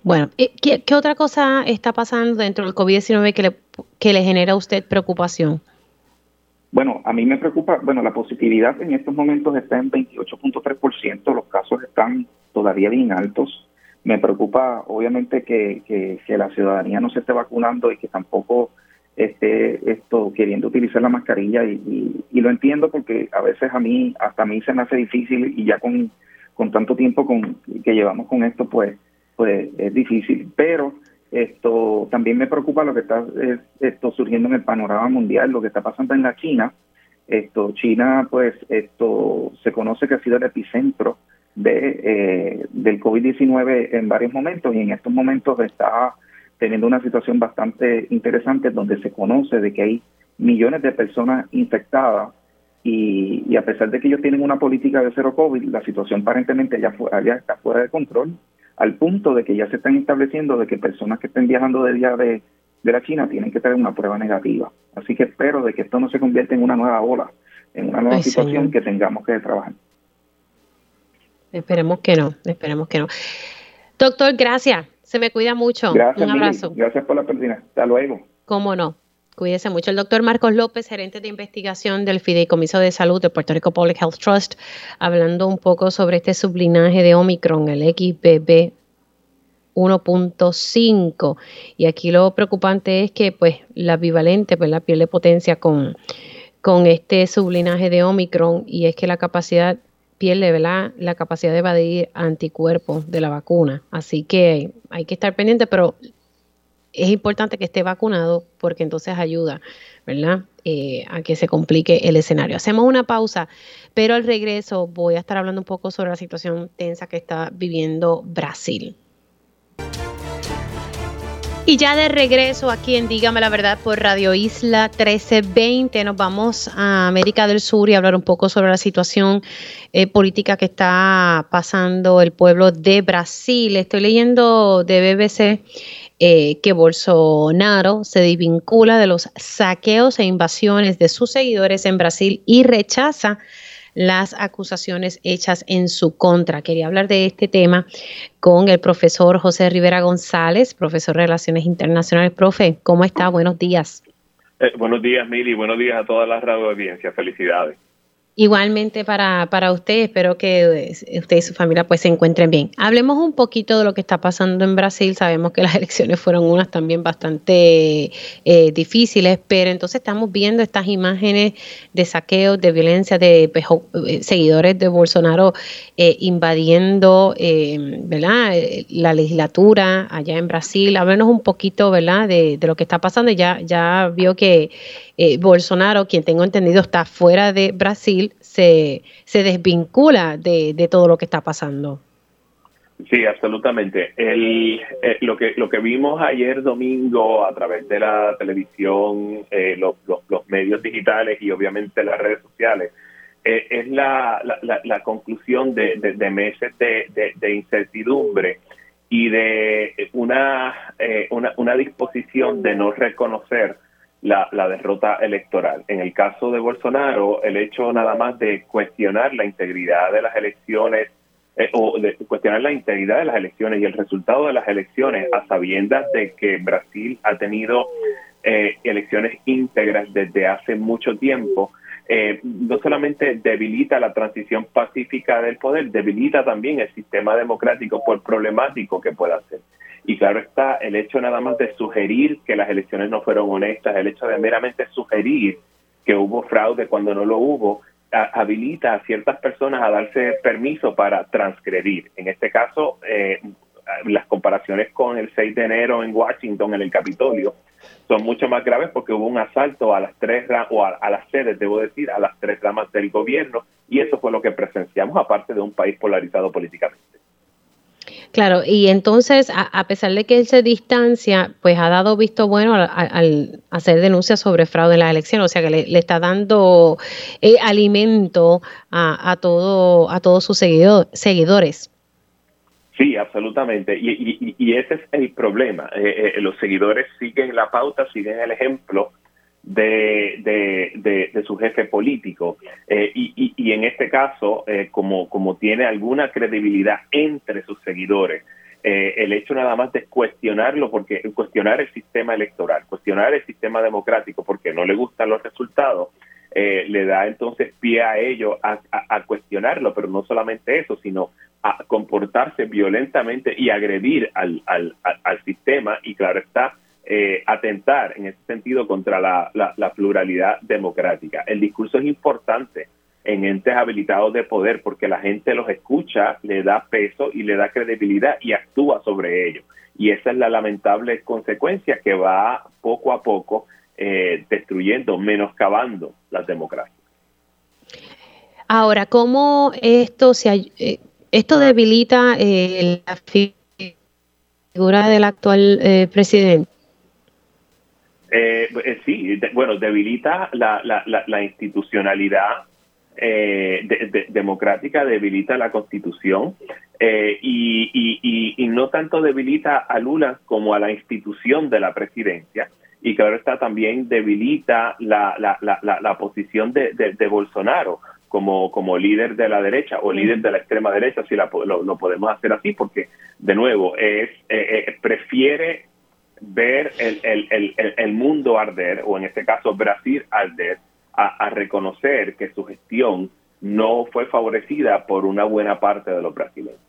bueno, ¿qué, otra cosa está pasando dentro del COVID-19 que le, que le genera a usted preocupación? Bueno, a mí me preocupa, bueno, la positividad en estos momentos está en 28.3%, los casos están todavía bien altos. Me preocupa, obviamente, que, que, la ciudadanía no se esté vacunando y que tampoco esté esto queriendo utilizar la mascarilla y, y, lo entiendo porque a veces a mí, hasta a mí se me hace difícil y ya con, con tanto tiempo con, que llevamos con esto, pues pues es difícil. Pero esto también me preocupa lo que está esto surgiendo en el panorama mundial, lo que está pasando en la China. Esto China, pues esto se conoce que ha sido el epicentro de eh, del COVID-19 en varios momentos y en estos momentos está teniendo una situación bastante interesante donde se conoce de que hay millones de personas infectadas y, y a pesar de que ellos tienen una política de cero COVID, la situación aparentemente ya, ya está fuera de control al punto de que ya se están estableciendo de que personas que estén viajando de día de, la China tienen que tener una prueba negativa. Así que espero de que esto no se convierta en una nueva ola, en una nueva situación que tengamos que trabajar. Esperemos que no, esperemos que no. Doctor, gracias. Se me cuida mucho. Gracias, Un abrazo. Gracias por la pertinaz. Hasta luego. Cómo no. Cuídese mucho. El doctor Marcos López, gerente de investigación del Fideicomiso de Salud de Puerto Rico Public Health Trust, hablando un poco sobre este sublinaje de Omicron, el XBB 1.5. Y aquí lo preocupante es que pues la bivalente, pues la piel de potencia con, con este sublinaje de Omicron y es que la capacidad pierde, ¿verdad? La capacidad de evadir anticuerpos de la vacuna. Así que hay que estar pendiente, pero es importante que esté vacunado porque entonces ayuda, ¿verdad? Eh, a que se complique el escenario. Hacemos una pausa, pero al regreso voy a estar hablando un poco sobre la situación tensa que está viviendo Brasil. Y ya de regreso aquí en Dígame la Verdad por Radio Isla 1320, nos vamos a América del Sur y hablar un poco sobre la situación eh, política que está pasando el pueblo de Brasil. Estoy leyendo de BBC eh, que Bolsonaro se desvincula de los saqueos e invasiones de sus seguidores en Brasil y rechaza las acusaciones hechas en su contra. Quería hablar de este tema con el profesor José Rivera González, profesor de Relaciones Internacionales. Profe, ¿cómo está? Buenos días. Eh, buenos días, Mili. Buenos días a todas las radio audiencias. Felicidades. Igualmente para, para usted, espero que usted y su familia pues se encuentren bien. Hablemos un poquito de lo que está pasando en Brasil. Sabemos que las elecciones fueron unas también bastante eh, difíciles, pero entonces estamos viendo estas imágenes de saqueos, de violencia, de eh, seguidores de Bolsonaro eh, invadiendo ¿verdad? la legislatura allá en Brasil. Háblenos un poquito ¿verdad? De, de lo que está pasando. Ya, ya vio que eh, Bolsonaro, quien tengo entendido está fuera de Brasil, se, se desvincula de, de todo lo que está pasando. Sí, absolutamente. El, eh, lo que lo que vimos ayer domingo a través de la televisión, eh, los, los, medios digitales y obviamente las redes sociales es la, la, la, conclusión de, de, meses de, de, incertidumbre y de una, una, una disposición de no reconocer la, la, derrota electoral. En el caso de Bolsonaro, el hecho nada más de cuestionar la integridad de las elecciones eh, o de cuestionar la integridad de las elecciones y el resultado de las elecciones a sabiendas de que Brasil ha tenido eh, elecciones íntegras desde hace mucho tiempo, eh, no solamente debilita la transición pacífica del poder, debilita también el sistema democrático por problemático que pueda ser. Y claro está, el hecho nada más de sugerir que las elecciones no fueron honestas, el hecho de meramente sugerir que hubo fraude cuando no lo hubo, habilita a ciertas personas a darse permiso para transgredir. En este caso, eh, las comparaciones con el 6 de enero en Washington, en el Capitolio, son mucho más graves porque hubo un asalto a las tres o a, las sedes, debo decir, a las tres ramas del gobierno y eso fue lo que presenciamos, aparte de un país polarizado políticamente. Claro, y entonces, a, pesar de que él se distancia, pues ha dado visto bueno al, hacer denuncias sobre fraude en las elecciones, o sea que le, está dando eh, alimento a, todo, a todos sus seguidores. Sí, absolutamente. Y, ese es el problema. Eh, eh, los seguidores siguen la pauta, siguen el ejemplo de, de, su jefe político. Eh, y, en este caso, como, como tiene alguna credibilidad entre sus seguidores, el hecho nada más de cuestionarlo, porque cuestionar el sistema electoral, cuestionar el sistema democrático porque no le gustan los resultados, le da entonces pie a ello a, a, cuestionarlo, pero no solamente eso, sino a comportarse violentamente y agredir al, al, al, sistema y claro está, eh, atentar en ese sentido contra la, la, pluralidad democrática. El discurso es importante en entes habilitados de poder porque la gente los escucha, le da peso y le da credibilidad y actúa sobre ello. Y esa es la lamentable consecuencia que va poco a poco eh, destruyendo, menoscabando las democracias. Ahora, ¿cómo esto se, eh, esto debilita eh, la figura del actual eh, presidente. Eh, sí, bueno, debilita la, la, institucionalidad democrática, debilita la constitución y, y, no tanto debilita a Lula como a la institución de la presidencia y que ahora está también debilita la, la, posición de, de Bolsonaro como, como líder de la derecha o líder de la extrema derecha, si la, lo, podemos hacer así, porque de nuevo es eh, eh, prefiere ver el, el, el, el, mundo arder, o en este caso Brasil arder, a, reconocer que su gestión no fue favorecida por una buena parte de los brasileños.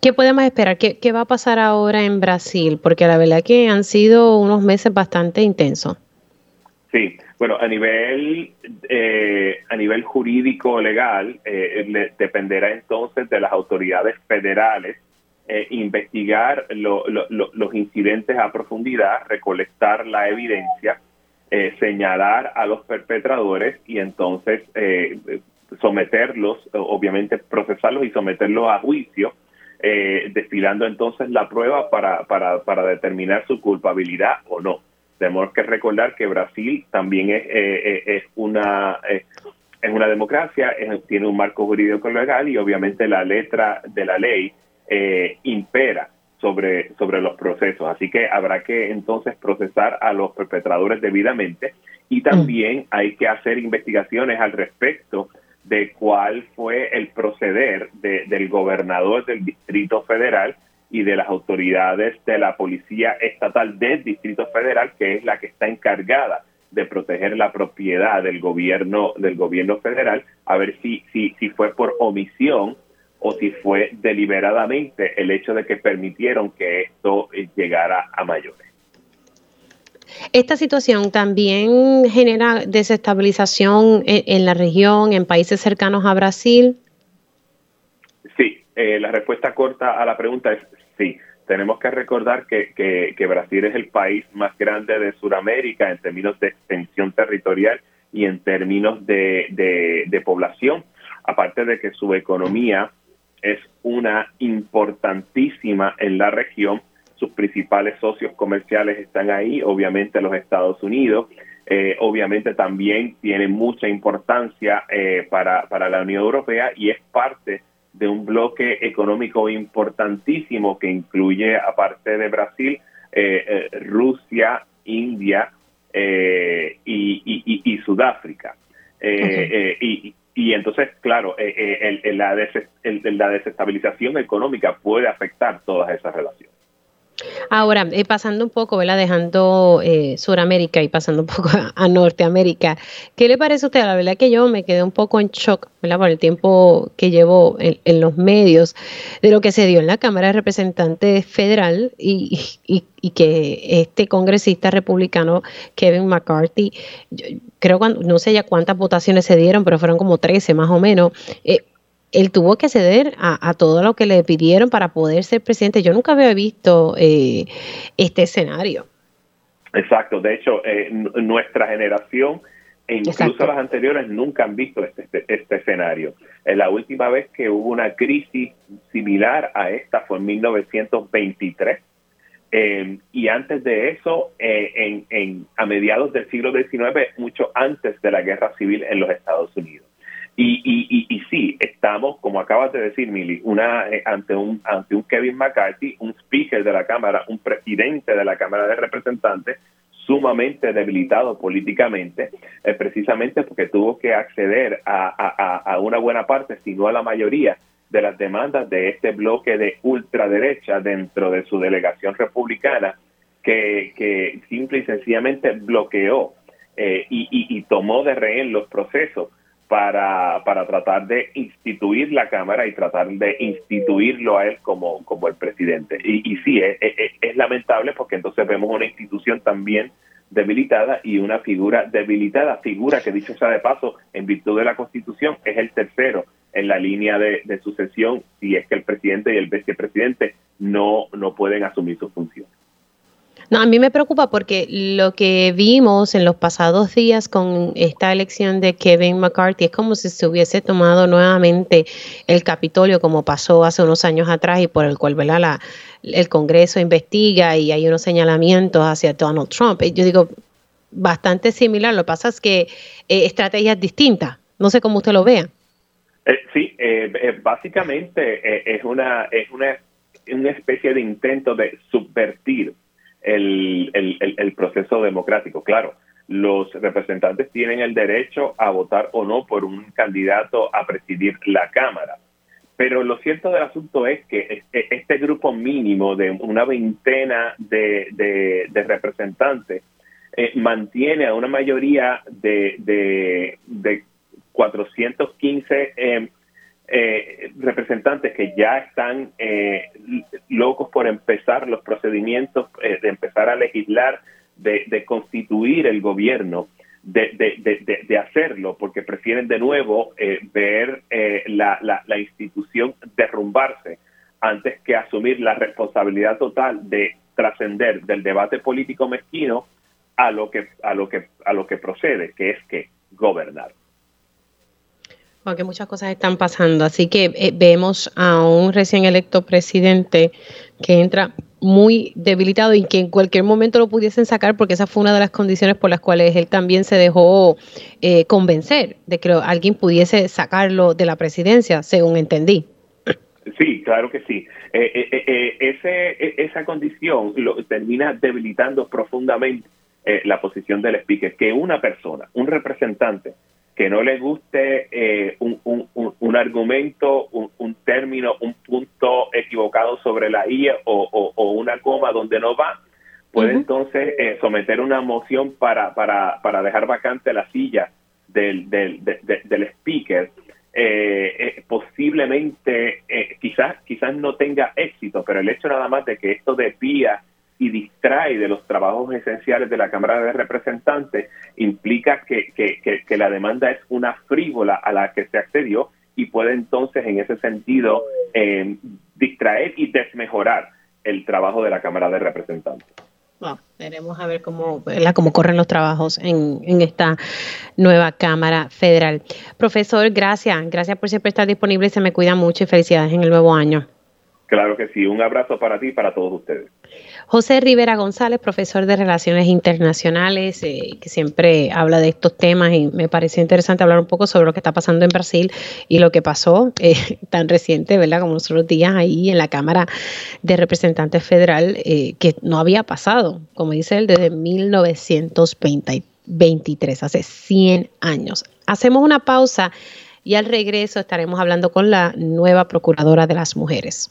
¿Qué podemos esperar? ¿Qué, ¿Qué, va a pasar ahora en Brasil? Porque la verdad que han sido unos meses bastante intensos. Sí, bueno, a nivel eh, a nivel jurídico legal eh, dependerá entonces de las autoridades federales eh, investigar los incidentes a profundidad, recolectar la evidencia, señalar a los perpetradores y entonces someterlos, obviamente procesarlos y someterlos a juicio, desfilando entonces la prueba para, para, para determinar su culpabilidad o no. Tenemos que recordar que Brasil también es, eh, eh, es una es una democracia, tiene un marco jurídico legal y obviamente la letra de la ley eh, impera sobre, sobre los procesos. Así que habrá que entonces procesar a los perpetradores debidamente y también hay que hacer investigaciones al respecto de cuál fue el proceder del gobernador del Distrito Federal y de las autoridades de la Policía Estatal del Distrito Federal, que es la que está encargada de proteger la propiedad del gobierno del gobierno federal, a ver si si si fue por omisión o si fue deliberadamente el hecho de que permitieron que esto llegara a mayores. Esta situación también genera desestabilización en la región, en países cercanos a Brasil. Sí, eh, la respuesta corta a la pregunta es sí. Tenemos que recordar que, que, Brasil es el país más grande de Sudamérica en términos de extensión territorial y en términos de, de, población, aparte de que su economía es una importantísima en la región. Sus principales socios comerciales están ahí, obviamente los Estados Unidos. Eh, obviamente también tiene mucha importancia eh, para, para la Unión Europea y es parte de un bloque económico importantísimo que incluye, aparte de Brasil, eh, Rusia, India y, Sudáfrica. y, entonces, claro, la, la desestabilización económica puede afectar todas esas relaciones. Ahora, eh, pasando un poco, ¿verdad? Dejando eh, Sudamérica y pasando un poco a, Norteamérica, ¿qué le parece a usted? La verdad que yo me quedé un poco en shock, ¿verdad? Por el tiempo que llevo en, los medios de lo que se dio en la Cámara de Representantes Federal y, que este congresista republicano, Kevin McCarthy, creo que no sé ya cuántas votaciones se dieron, pero fueron como 13 más o menos. Eh, él tuvo que ceder a, todo lo que le pidieron para poder ser presidente. Yo nunca había visto eh, este escenario. Exacto, de hecho, eh, nuestra generación e incluso las anteriores nunca han visto este, este, este escenario. Eh, la última vez que hubo una crisis similar a esta fue en 1923. y antes de eso, en, en, a mediados del siglo XIX, mucho antes de la guerra civil en los Estados Unidos. Y, y, y, sí, estamos, como acabas de decir, Mili, una, eh, ante, un, ante un Kevin McCarthy, un speaker de la Cámara, un presidente de la Cámara de Representantes, sumamente debilitado políticamente, eh, precisamente porque tuvo que acceder a, una buena parte, si no a la mayoría, de las demandas de este bloque de ultraderecha dentro de su delegación republicana, que, que simple y sencillamente bloqueó eh, y, y, y tomó de rehén los procesos para, para tratar de instituir la Cámara y tratar de instituirlo a él como, como el presidente. Y, sí, es, es, lamentable porque entonces vemos una institución también debilitada y una figura debilitada, figura que dicho sea de paso, en virtud de la Constitución, es el tercero en la línea de, de sucesión si es que el presidente y el vicepresidente no, no pueden asumir sus funciones. No, a mí me preocupa porque lo que vimos en los pasados días con esta elección de Kevin McCarthy es como si se hubiese tomado nuevamente el Capitolio como pasó hace unos años atrás y por el cual La, el Congreso investiga y hay unos señalamientos hacia Donald Trump. Yo digo, bastante similar, lo que pasa es que eh, estrategias distintas. No sé cómo usted lo vea. Eh, sí, eh, básicamente es una es una, una especie de intento de subvertir el, el, proceso democrático. Claro, los representantes tienen el derecho a votar o no por un candidato a presidir la Cámara. Pero lo cierto del asunto es que este grupo mínimo de una veintena de, de, representantes eh, mantiene a una mayoría de, de, de 415 eh, eh, representantes que ya están eh, locos por empezar los procedimientos, eh, de empezar a legislar, de, constituir el gobierno, de, hacerlo, porque prefieren de nuevo ver la, la, institución derrumbarse antes que asumir la responsabilidad total de trascender del debate político mezquino a lo que a lo que a lo que procede, que es que gobernar. Porque muchas cosas están pasando. Así que eh, vemos a un recién electo presidente que entra muy debilitado y que en cualquier momento lo pudiesen sacar porque esa fue una de las condiciones por las cuales él también se dejó eh, convencer de que alguien pudiese sacarlo de la presidencia, según entendí. Sí, claro que sí. Eh, e, esa condición termina debilitando profundamente la posición del speaker, que una persona, un representante, que no le guste eh, un, un, argumento, un, término, un punto equivocado sobre la I o, una coma donde no va, puede entonces eh, someter una moción para, para, para dejar vacante la silla del, del, del speaker. Eh, posiblemente quizás quizás no tenga éxito, pero el hecho nada más de que esto desvía y distrae de los trabajos esenciales de la Cámara de Representantes, implica que, que, la demanda es una frívola a la que se accedió y puede entonces en ese sentido eh, distraer y desmejorar el trabajo de la Cámara de Representantes. Bueno, veremos a ver cómo, cómo corren los trabajos en, en, esta nueva Cámara Federal. Profesor, gracias. Gracias por siempre estar disponible. Se me cuida mucho y felicidades en el nuevo año. Claro que sí. Un abrazo para ti y para todos ustedes. José Rivera González, profesor de Relaciones Internacionales, eh, que siempre habla de estos temas y me pareció interesante hablar un poco sobre lo que está pasando en Brasil y lo que pasó eh, tan reciente, ¿verdad? Como los otros días ahí en la Cámara de Representantes Federal, eh, que no había pasado, como dice él, desde 1923, hace 100 años. Hacemos una pausa y al regreso estaremos hablando con la nueva Procuradora de las Mujeres.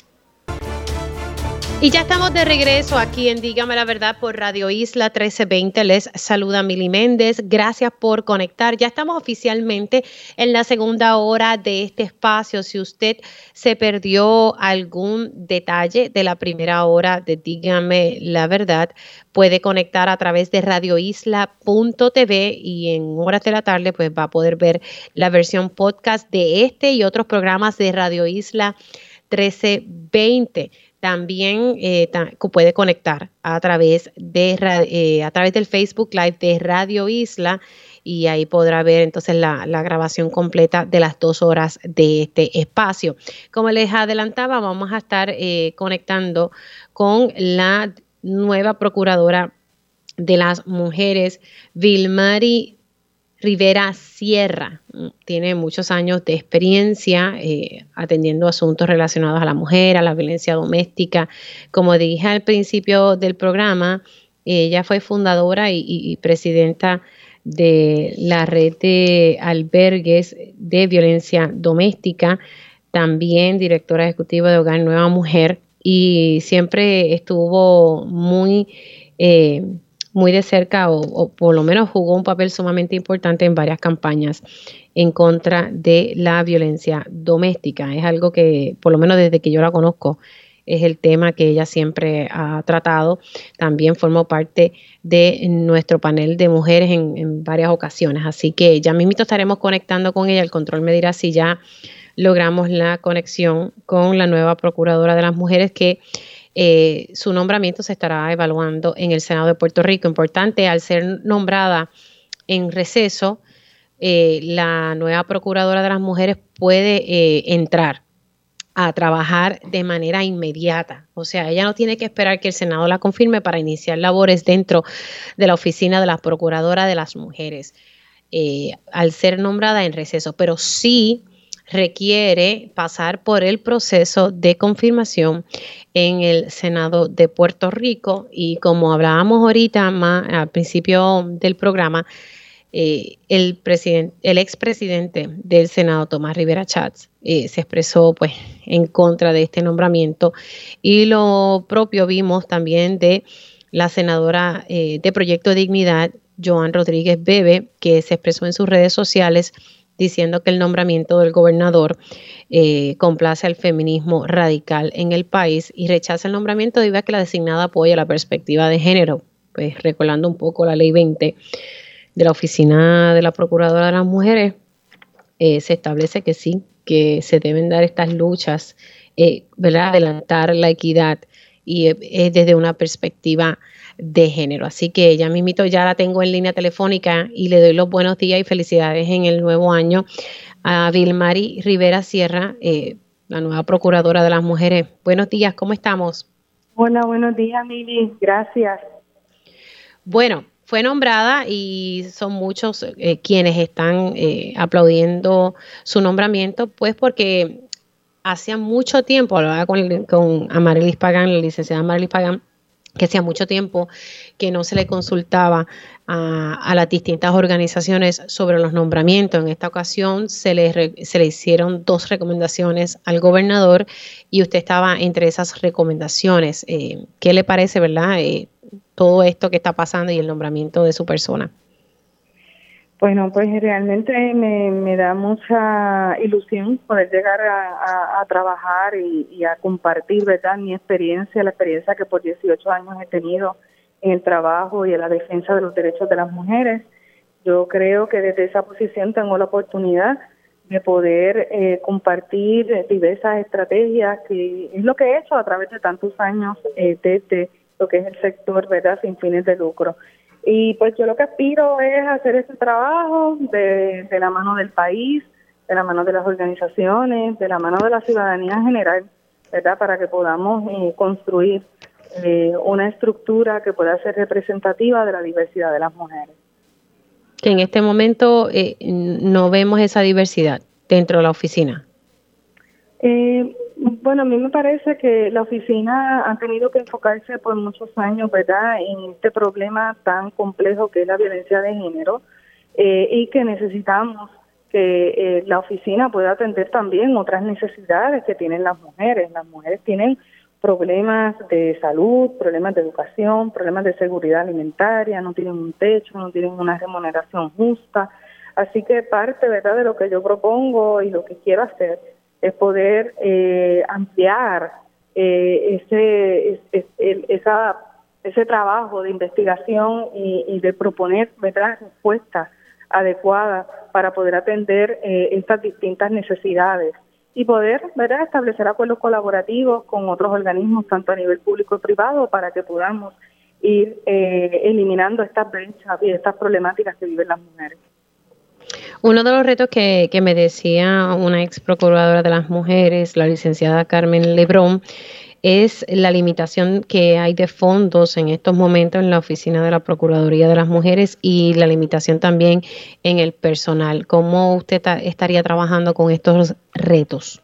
Y ya estamos de regreso aquí en Dígame la Verdad por Radio Isla 1320. Les saluda Mili Méndez. Gracias por conectar. Ya estamos oficialmente en la segunda hora de este espacio. Si usted se perdió algún detalle de la primera hora de Dígame la Verdad, puede conectar a través de radioisla.tv y en horas de la tarde pues va a poder ver la versión podcast de este y otros programas de Radio Isla 1320 también eh, puede conectar a través, de, eh, a través del Facebook Live de Radio Isla y ahí podrá ver entonces la, grabación completa de las dos horas de este espacio. Como les adelantaba, vamos a estar eh, conectando con la nueva procuradora de las mujeres, Vilmari Rivera Sierra mm, tiene muchos años de experiencia eh, atendiendo asuntos relacionados a la mujer, a la violencia doméstica. Como dije al principio del programa, ella fue fundadora y, presidenta de la red de albergues de violencia doméstica, también directora ejecutiva de Hogar Nueva Mujer y siempre estuvo muy... Eh, muy de cerca o, por lo menos jugó un papel sumamente importante en varias campañas en contra de la violencia doméstica. Es algo que, por lo menos desde que yo la conozco, es el tema que ella siempre ha tratado. También formó parte de nuestro panel de mujeres en, varias ocasiones. Así que ya mismito estaremos conectando con ella. El control me dirá si ya logramos la conexión con la nueva procuradora de las mujeres que eh, su nombramiento se estará evaluando en el Senado de Puerto Rico. Importante, al ser nombrada en receso, eh, la nueva procuradora de las mujeres puede eh, entrar a trabajar de manera inmediata. O sea, ella no tiene que esperar que el Senado la confirme para iniciar labores dentro de la oficina de la procuradora de las mujeres, al ser nombrada en receso, pero sí requiere pasar por el proceso de confirmación en el Senado de Puerto Rico y como hablábamos ahorita más al principio del programa, eh, el, el expresidente del Senado, Tomás Rivera Chats, eh, se expresó pues en contra de este nombramiento y lo propio vimos también de la senadora eh, de Proyecto Dignidad, Joan Rodríguez Bebe, que se expresó en sus redes sociales diciendo que el nombramiento del gobernador eh, complace al feminismo radical en el país y rechaza el nombramiento debido a que la designada apoya la perspectiva de género, pues recordando un poco la ley 20 de la Oficina de la Procuradora de las Mujeres, eh, se establece que sí, que se deben dar estas luchas, eh, ¿verdad? Adelantar la equidad y es desde una perspectiva de género. Así que ya mismito ya la tengo en línea telefónica y le doy los buenos días y felicidades en el nuevo año a Vilmari Rivera Sierra, eh, la nueva procuradora de las mujeres. Buenos días, ¿cómo estamos? Hola, buenos días, Mili. Gracias. Bueno, fue nombrada y son muchos eh, quienes están eh, aplaudiendo su nombramiento, pues porque hacía mucho tiempo, hablaba con, con Amarilis Pagán, la licenciada Amarilis Pagán, que hacía mucho tiempo que no se le consultaba a, las distintas organizaciones sobre los nombramientos. En esta ocasión se le, se le hicieron dos recomendaciones al gobernador y usted estaba entre esas recomendaciones. Eh, ¿Qué le parece, verdad, eh, todo esto que está pasando y el nombramiento de su persona? Bueno, pues realmente me, da mucha ilusión poder llegar a, trabajar y, a compartir, ¿verdad? Mi experiencia, la experiencia que por 18 años he tenido en el trabajo y en la defensa de los derechos de las mujeres. Yo creo que desde esa posición tengo la oportunidad de poder eh, compartir diversas estrategias, que es lo que he hecho a través de tantos años eh, desde lo que es el sector, ¿verdad?, sin fines de lucro. Y pues yo lo que aspiro es hacer ese trabajo de, la mano del país, de la mano de las organizaciones, de la mano de la ciudadanía en general, ¿verdad? Para que podamos eh, construir eh, una estructura que pueda ser representativa de la diversidad de las mujeres. Que en este momento eh, no vemos esa diversidad dentro de la oficina. Eh, bueno, a mí me parece que la oficina ha tenido que enfocarse por muchos años, ¿verdad?, en este problema tan complejo que es la violencia de género eh, y que necesitamos que eh, la oficina pueda atender también otras necesidades que tienen las mujeres. Las mujeres tienen problemas de salud, problemas de educación, problemas de seguridad alimentaria, no tienen un techo, no tienen una remuneración justa. Así que parte, ¿verdad?, de lo que yo propongo y lo que quiero hacer es poder eh, ampliar eh, ese, esa, ese trabajo de investigación y, de proponer, ¿verdad?, respuestas adecuadas para poder atender eh, estas distintas necesidades y poder ¿verdad? establecer acuerdos colaborativos con otros organismos, tanto a nivel público y privado, para que podamos ir eh, eliminando estas brechas y estas problemáticas que viven las mujeres. Uno de los retos que, que me decía una ex procuradora de las mujeres, la licenciada Carmen Lebrón, es la limitación que hay de fondos en estos momentos en la oficina de la Procuraduría de las Mujeres y la limitación también en el personal. ¿Cómo usted estaría trabajando con estos retos?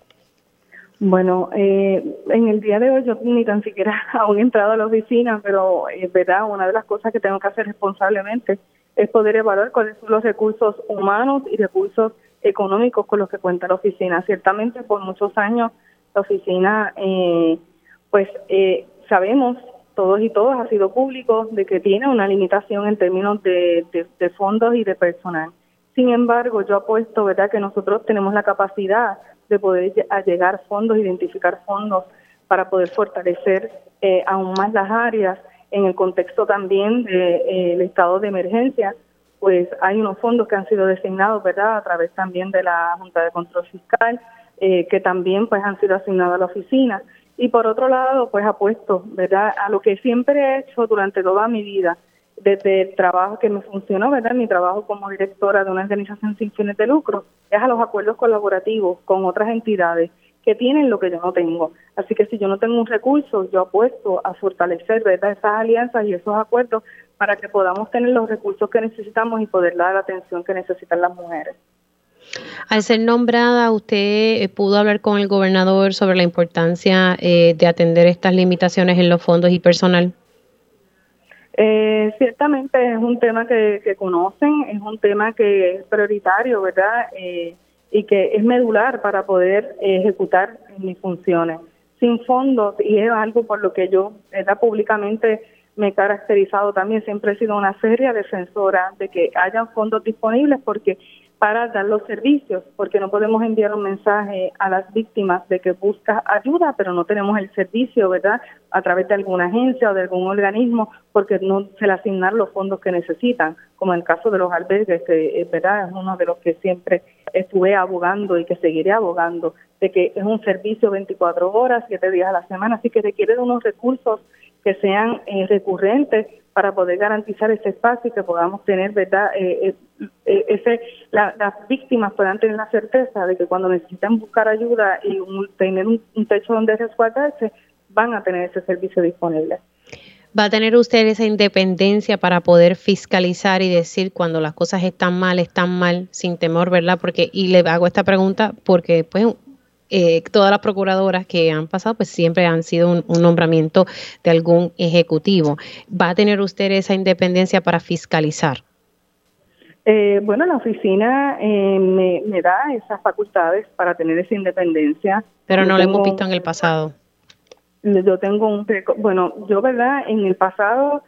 Bueno, eh, en el día de hoy yo ni tan siquiera aún he entrado a la oficina, pero es verdad, una de las cosas que tengo que hacer responsablemente es poder evaluar cuáles son los recursos humanos y recursos económicos con los que cuenta la oficina. Ciertamente por muchos años la oficina eh, pues eh, sabemos todos y todas, ha sido público, de que tiene una limitación en términos de, fondos y de personal. Sin embargo, yo apuesto, ¿verdad?, que nosotros tenemos la capacidad de poder llegar fondos, identificar fondos para poder fortalecer eh, aún más las áreas en el contexto también del estado de emergencia, pues hay unos fondos que han sido designados, ¿verdad?, a través también de la Junta de Control Fiscal, eh, que también pues han sido asignados a la oficina y por otro lado, pues apuesto, ¿verdad? A lo que siempre he hecho durante toda mi vida, desde el trabajo que me funcionó, ¿verdad? Mi trabajo como directora de una organización sin fines de lucro, es a los acuerdos colaborativos con otras entidades que tienen lo que yo no tengo. Así que si yo no tengo un recurso, yo apuesto a fortalecer, ¿verdad? Esas alianzas y esos acuerdos para que podamos tener los recursos que necesitamos y poder dar la atención que necesitan las mujeres. Al ser nombrada, ¿usted eh, pudo hablar con el gobernador sobre la importancia eh, de atender estas limitaciones en los fondos y personal? Eh, ciertamente es un tema que, conocen, es un tema que es prioritario, ¿verdad? Y que es medular para poder ejecutar mis funciones. Sin fondos, y es algo por lo que yo públicamente me he caracterizado también, siempre he sido una seria defensora de que haya fondos disponibles porque para dar los servicios, porque no podemos enviar un mensaje a las víctimas de que busca ayuda, pero no tenemos el servicio, ¿verdad? A través de alguna agencia o de algún organismo, porque no se le asignan los fondos que necesitan, como en el caso de los albergues, que eh, ¿verdad? es uno de los que siempre estuve abogando y que seguiré abogando, de que es un servicio 24 horas, 7 días a la semana, así que requiere de unos recursos que sean eh, recurrentes para poder garantizar ese espacio y que podamos tener, ¿verdad? Eh, eh, ese, las víctimas puedan tener la certeza de que cuando necesitan buscar ayuda y tener un, techo donde resguardarse, van a tener ese servicio disponible. ¿Va a tener usted esa independencia para poder fiscalizar y decir cuando las cosas están mal, están mal, sin temor, ¿verdad? Porque, y le hago esta pregunta porque, pues, eh, todas las procuradoras que han pasado, pues siempre han sido un, nombramiento de algún ejecutivo. ¿Va a tener usted esa independencia para fiscalizar? Eh, bueno, la oficina eh, me, da esas facultades para tener esa independencia. Pero no lo hemos visto en el pasado. Yo tengo un, bueno, yo verdad, en el pasado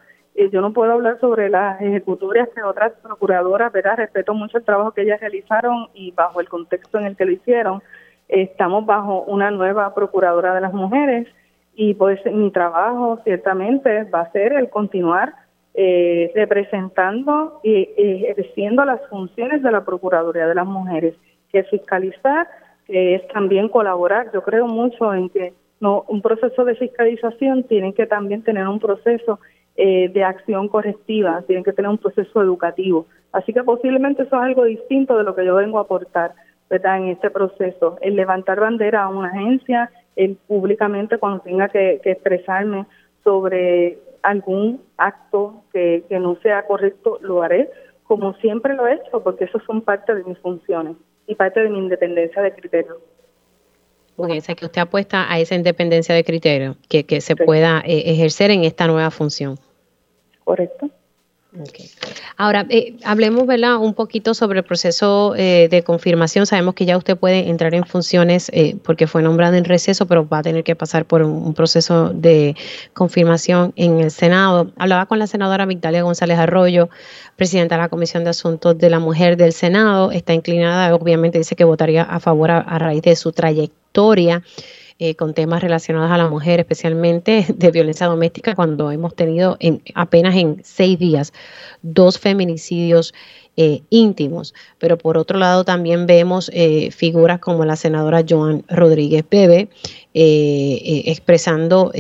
yo no puedo hablar sobre las ejecutorias que otras procuradoras, ¿verdad? Respeto mucho el trabajo que ellas realizaron y bajo el contexto en el que lo hicieron Estamos bajo una nueva procuradora de las mujeres y pues mi trabajo ciertamente va a ser el continuar eh, representando y ejerciendo las funciones de la Procuraduría de las Mujeres, que es fiscalizar, que es también colaborar. Yo creo mucho en que no un proceso de fiscalización tiene que también tener un proceso eh, de acción correctiva, tiene que tener un proceso educativo. Así que posiblemente eso es algo distinto de lo que yo vengo a aportar en este proceso. El levantar bandera a una agencia, el públicamente cuando tenga que, expresarme sobre algún acto que, no sea correcto, lo haré como siempre lo he hecho, porque eso son parte de mis funciones y parte de mi independencia de criterio. Ok, o que usted apuesta a esa independencia de criterio que, que se pueda eh, ejercer en esta nueva función. Correcto. Ahora, eh, hablemos ¿verdad? un poquito sobre el proceso eh, de confirmación. Sabemos que ya usted puede entrar en funciones eh, porque fue nombrado en receso, pero va a tener que pasar por un, proceso de confirmación en el Senado. Hablaba con la senadora Victoria González Arroyo, presidenta de la Comisión de Asuntos de la Mujer del Senado. Está inclinada, obviamente dice que votaría a favor a raíz de su trayectoria. Eh, con temas relacionados a la mujer, especialmente de violencia doméstica, cuando hemos tenido en, apenas en seis días dos feminicidios eh, íntimos. Pero por otro lado también vemos eh, figuras como la senadora Joan Rodríguez Bebe expresando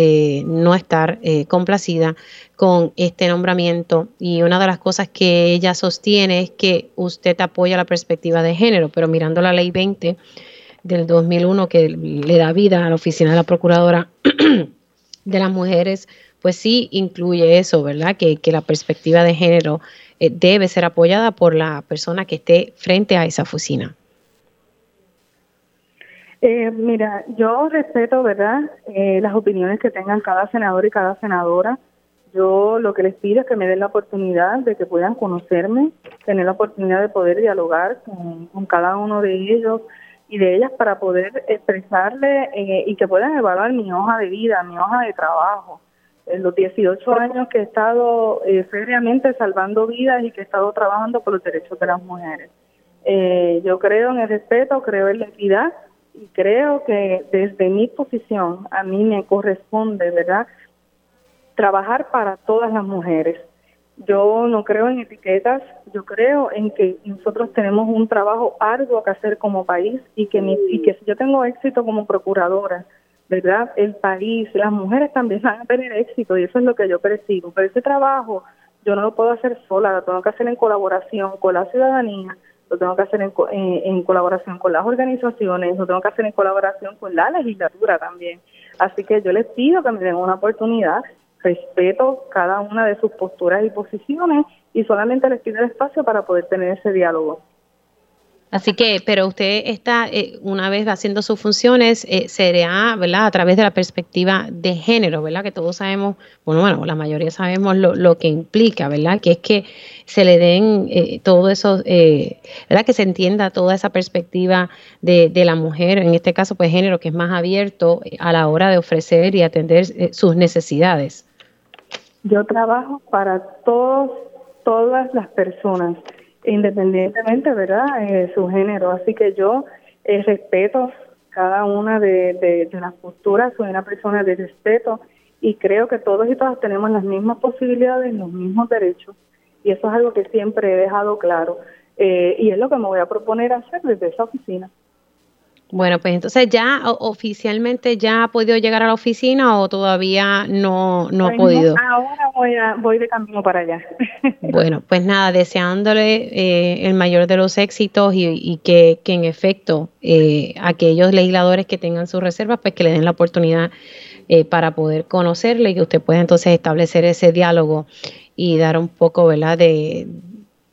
no estar complacida con este nombramiento y una de las cosas que ella sostiene es que usted apoya la perspectiva de género, pero mirando la ley 20 del 2001 que le da vida a la oficina de la Procuradora de las Mujeres, pues sí incluye eso, ¿verdad? Que, la perspectiva de género eh, debe ser apoyada por la persona que esté frente a esa oficina. Eh, mira, yo respeto, ¿verdad?, eh, las opiniones que tengan cada senador y cada senadora. Yo lo que les pido es que me den la oportunidad de que puedan conocerme, tener la oportunidad de poder dialogar con cada uno de ellos, y de ellas para poder expresarle eh, y que puedan evaluar mi hoja de vida, mi hoja de trabajo. En los 18 años que he estado eh, seriamente salvando vidas y que he estado trabajando por los derechos de las mujeres. Eh, yo creo en el respeto, creo en la equidad y creo que desde mi posición a mí me corresponde, ¿verdad?, trabajar para todas las mujeres yo no creo en etiquetas, yo creo en que nosotros tenemos un trabajo arduo que hacer como país y que, y que si yo tengo éxito como procuradora, ¿verdad? El país, las mujeres también van a tener éxito y eso es lo que yo percibo. Pero ese trabajo yo no lo puedo hacer sola, lo tengo que hacer en colaboración con la ciudadanía, lo tengo que hacer en, en colaboración con las organizaciones, lo tengo que hacer en colaboración con la legislatura también. Así que yo les pido que me den una oportunidad respeto cada una de sus posturas y posiciones y solamente les pido el espacio para poder tener ese diálogo. Así que, pero usted está, eh, una vez haciendo sus funciones, eh, sería, ¿verdad?, a través de la perspectiva de género, ¿verdad?, que todos sabemos, bueno, bueno, la mayoría sabemos lo, lo que implica, ¿verdad?, que es que se le den eh, todo eso, eh, ¿verdad?, que se entienda toda esa perspectiva de, de, la mujer, en este caso, pues género, que es más abierto a la hora de ofrecer y atender sus necesidades. Yo trabajo para todos, todas las personas, independientemente, ¿verdad?, de su género. Así que yo eh, respeto cada una de, las posturas, soy una persona de respeto y creo que todos y todas tenemos las mismas posibilidades, los mismos derechos y eso es algo que siempre he dejado claro eh, y es lo que me voy a proponer hacer desde esa oficina. Bueno, pues entonces ya oficialmente ya ha podido llegar a la oficina o todavía no, no ha podido. Ahora voy, voy de camino para allá. Bueno, pues nada, deseándole eh, el mayor de los éxitos y, que, que, en efecto eh, aquellos legisladores que tengan sus reservas, pues que le den la oportunidad eh, para poder conocerle y que usted pueda entonces establecer ese diálogo y dar un poco, ¿verdad?, de,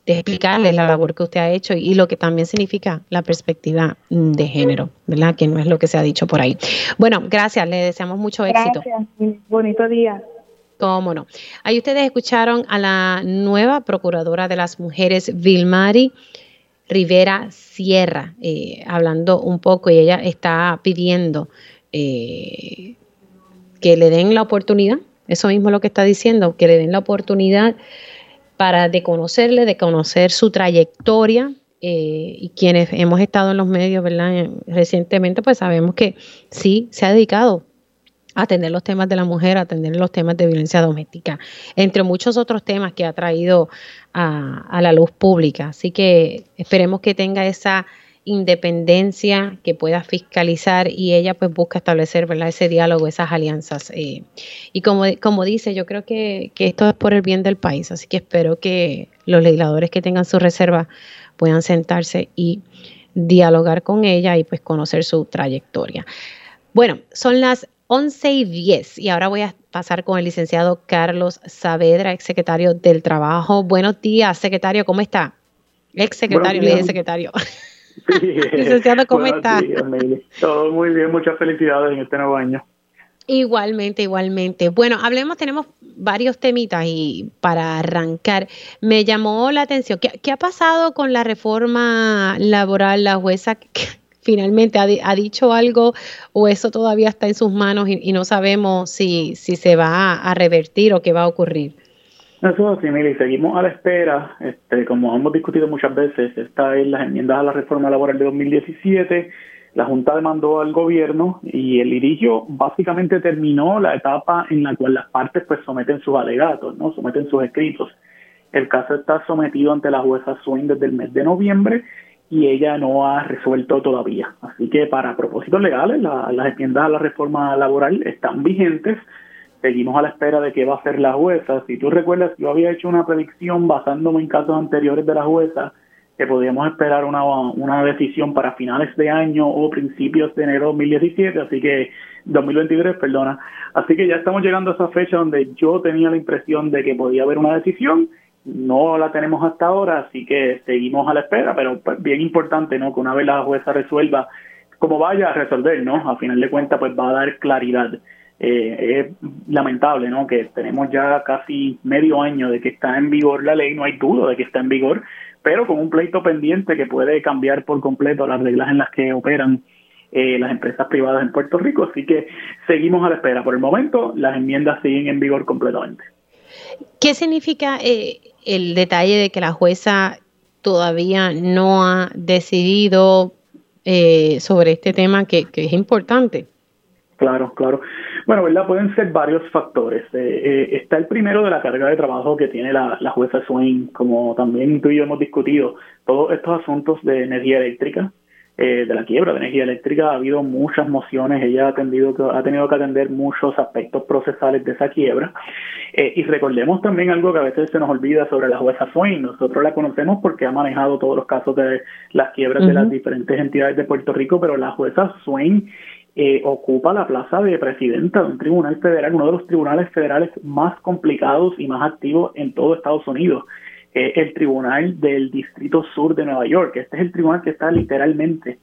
de explicarles la labor que usted ha hecho y lo que también significa la perspectiva de género, ¿verdad? Que no es lo que se ha dicho por ahí. Bueno, gracias, le deseamos mucho éxito. Gracias, bonito día. Cómo no. Ahí ustedes escucharon a la nueva procuradora de las mujeres, Vilmari Rivera Sierra, eh, hablando un poco y ella está pidiendo eh, que le den la oportunidad, eso mismo es lo que está diciendo, que le den la oportunidad para de conocerle, de conocer su trayectoria. Eh, y quienes hemos estado en los medios, ¿verdad? Recientemente, pues sabemos que sí se ha dedicado a atender los temas de la mujer, a atender los temas de violencia doméstica, entre muchos otros temas que ha traído a, a la luz pública. Así que esperemos que tenga esa independencia, que pueda fiscalizar y ella pues busca establecer ¿verdad? ese diálogo, esas alianzas. Eh, y como, como dice, yo creo que, esto es por el bien del país, así que espero que los legisladores que tengan su reserva puedan sentarse y dialogar con ella y pues conocer su trayectoria. Bueno, son las 11 y 10 y ahora voy a pasar con el licenciado Carlos Saavedra, ex secretario del Trabajo. Buenos días, secretario, ¿cómo está? Ex secretario, le dije secretario. Licenciado, ¿cómo está? Todo muy bien, muchas felicidades en este nuevo año. Igualmente, igualmente. Bueno, hablemos, tenemos varios temitas y para arrancar, me llamó la atención. ¿Qué, ha pasado con la reforma laboral? La jueza finalmente ha, dicho algo o eso todavía está en sus manos y, no sabemos si, si se va a, revertir o qué va a ocurrir. Eso es así, Mili, seguimos a la espera, este, como hemos discutido muchas veces, esta es las enmiendas a la reforma laboral de 2017, la Junta demandó al gobierno y el litigio básicamente terminó la etapa en la cual las partes pues someten sus alegatos, no someten sus escritos. El caso está sometido ante la jueza Swain desde el mes de noviembre y ella no ha resuelto todavía. Así que para propósitos legales, las enmiendas a la reforma laboral están vigentes. Seguimos a la espera de qué va a hacer la jueza. Si tú recuerdas, yo había hecho una predicción basándome en casos anteriores de la jueza que podíamos esperar una, una decisión para finales de año o principios de enero de 2017, así que 2023, perdona. Así que ya estamos llegando a esa fecha donde yo tenía la impresión de que podía haber una decisión no la tenemos hasta ahora, así que seguimos a la espera, pero pues, bien importante, ¿no? Que una vez la jueza resuelva, como vaya a resolver, ¿no? A final de cuentas, pues va a dar claridad. Eh, es lamentable, ¿no? Que tenemos ya casi medio año de que está en vigor la ley, no hay duda de que está en vigor, pero con un pleito pendiente que puede cambiar por completo las reglas en las que operan eh, las empresas privadas en Puerto Rico, así que seguimos a la espera. Por el momento, las enmiendas siguen en vigor completamente. ¿Qué significa eh, el detalle de que la jueza todavía no ha decidido eh, sobre este tema que, es importante? Claro, claro. Bueno, ¿verdad? Pueden ser varios factores. Eh, está el primero de la carga de trabajo que tiene la, la jueza Swain, como también tú y yo hemos discutido, todos estos asuntos de energía eléctrica, eh, de la quiebra de energía eléctrica ha habido muchas mociones, ella ha, atendido, ha tenido que atender muchos aspectos procesales de esa quiebra. Eh, y recordemos también algo que a veces se nos olvida sobre la jueza Swain. Nosotros la conocemos porque ha manejado todos los casos de las quiebras de las diferentes entidades de Puerto Rico, pero la jueza Swain eh, ocupa la plaza de presidenta de un tribunal federal, uno de los tribunales federales más complicados y más activos en todo Estados Unidos el Tribunal del Distrito Sur de Nueva York. Este es el tribunal que está literalmente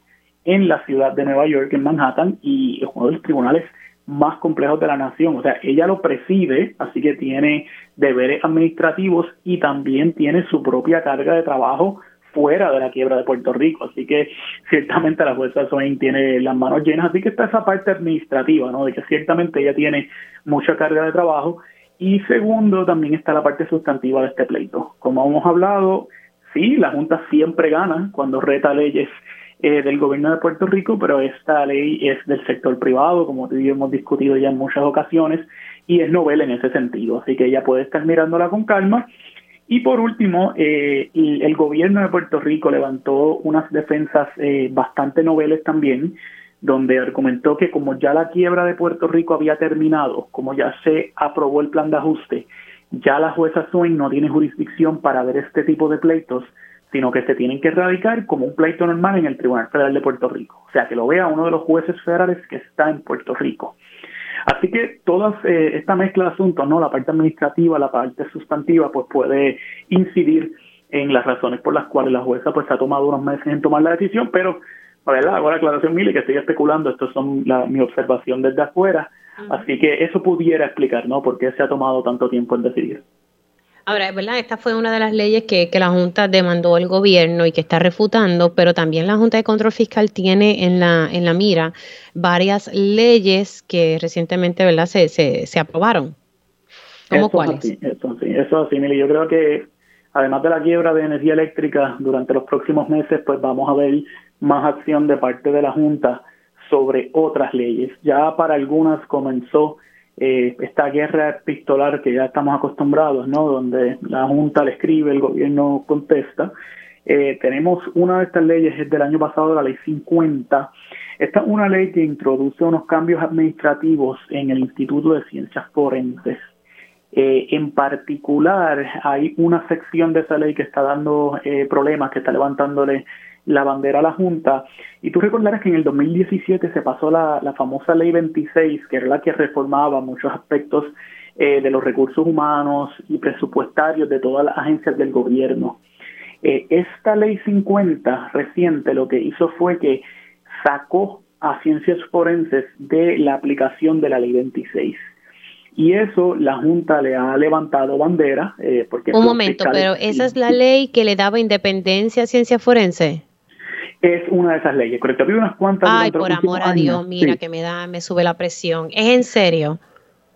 en la ciudad de Nueva York, en Manhattan, y es uno de los tribunales más complejos de la nación. O sea, ella lo preside, así que tiene deberes administrativos y también tiene su propia carga de trabajo fuera de la quiebra de Puerto Rico. Así que ciertamente la jueza Swain tiene las manos llenas. Así que está esa parte administrativa, ¿no? De que ciertamente ella tiene mucha carga de trabajo y segundo, también está la parte sustantiva de este pleito. Como hemos hablado, sí, la Junta siempre gana cuando reta leyes eh, del gobierno de Puerto Rico, pero esta ley es del sector privado, como hemos discutido ya en muchas ocasiones, y es novela en ese sentido, así que ella puede estar mirándola con calma. Y por último, eh, el gobierno de Puerto Rico levantó unas defensas eh, bastante noveles también, donde argumentó que como ya la quiebra de Puerto Rico había terminado, como ya se aprobó el plan de ajuste, ya la jueza Swain no tiene jurisdicción para ver este tipo de pleitos, sino que se tienen que erradicar como un pleito normal en el Tribunal Federal de Puerto Rico. O sea, que lo vea uno de los jueces federales que está en Puerto Rico. Así que toda eh, esta mezcla de asuntos, ¿no? la parte administrativa, la parte sustantiva, pues puede incidir en las razones por las cuales la jueza pues ha tomado unos meses en tomar la decisión, pero ¿verdad? Hago la aclaración, Mili, que estoy especulando, esto son la, mi observación desde afuera, así que eso pudiera explicar, ¿no? Por qué se ha tomado tanto tiempo en decidir. Ahora, ¿verdad? Esta fue una de las leyes que, que la Junta demandó al gobierno y que está refutando, pero también la Junta de Control Fiscal tiene en la, en la mira varias leyes que recientemente, ¿verdad? Se, se, se aprobaron. ¿Cómo cuáles? eso sí, eso sí, Mili. Yo creo que además de la quiebra de energía eléctrica durante los próximos meses, pues vamos a ver más acción de parte de la Junta sobre otras leyes. Ya para algunas comenzó eh, esta guerra epistolar que ya estamos acostumbrados, ¿no? Donde la Junta le escribe, el gobierno contesta. Eh, tenemos una de estas leyes, es del año pasado, la ley 50. Esta es una ley que introduce unos cambios administrativos en el Instituto de Ciencias Forenses. Eh, en particular, hay una sección de esa ley que está dando problemas, que está levantándole la bandera a la Junta. Y tú recordarás que en el 2017 se pasó la, la famosa Ley 26, que era la que reformaba muchos aspectos eh, de los recursos humanos y presupuestarios de todas las agencias del gobierno. Eh, esta Ley 50 reciente lo que hizo fue que sacó a ciencias forenses de la aplicación de la Ley 26. Y eso la Junta le ha levantado bandera. Eh, porque Un momento, pero esa es la ley que le daba independencia a ciencia forense. Es una de esas leyes, correcto. Había unas cuantas. Ay, por amor a Dios, mira que me da, me sube la presión. ¿Es en serio?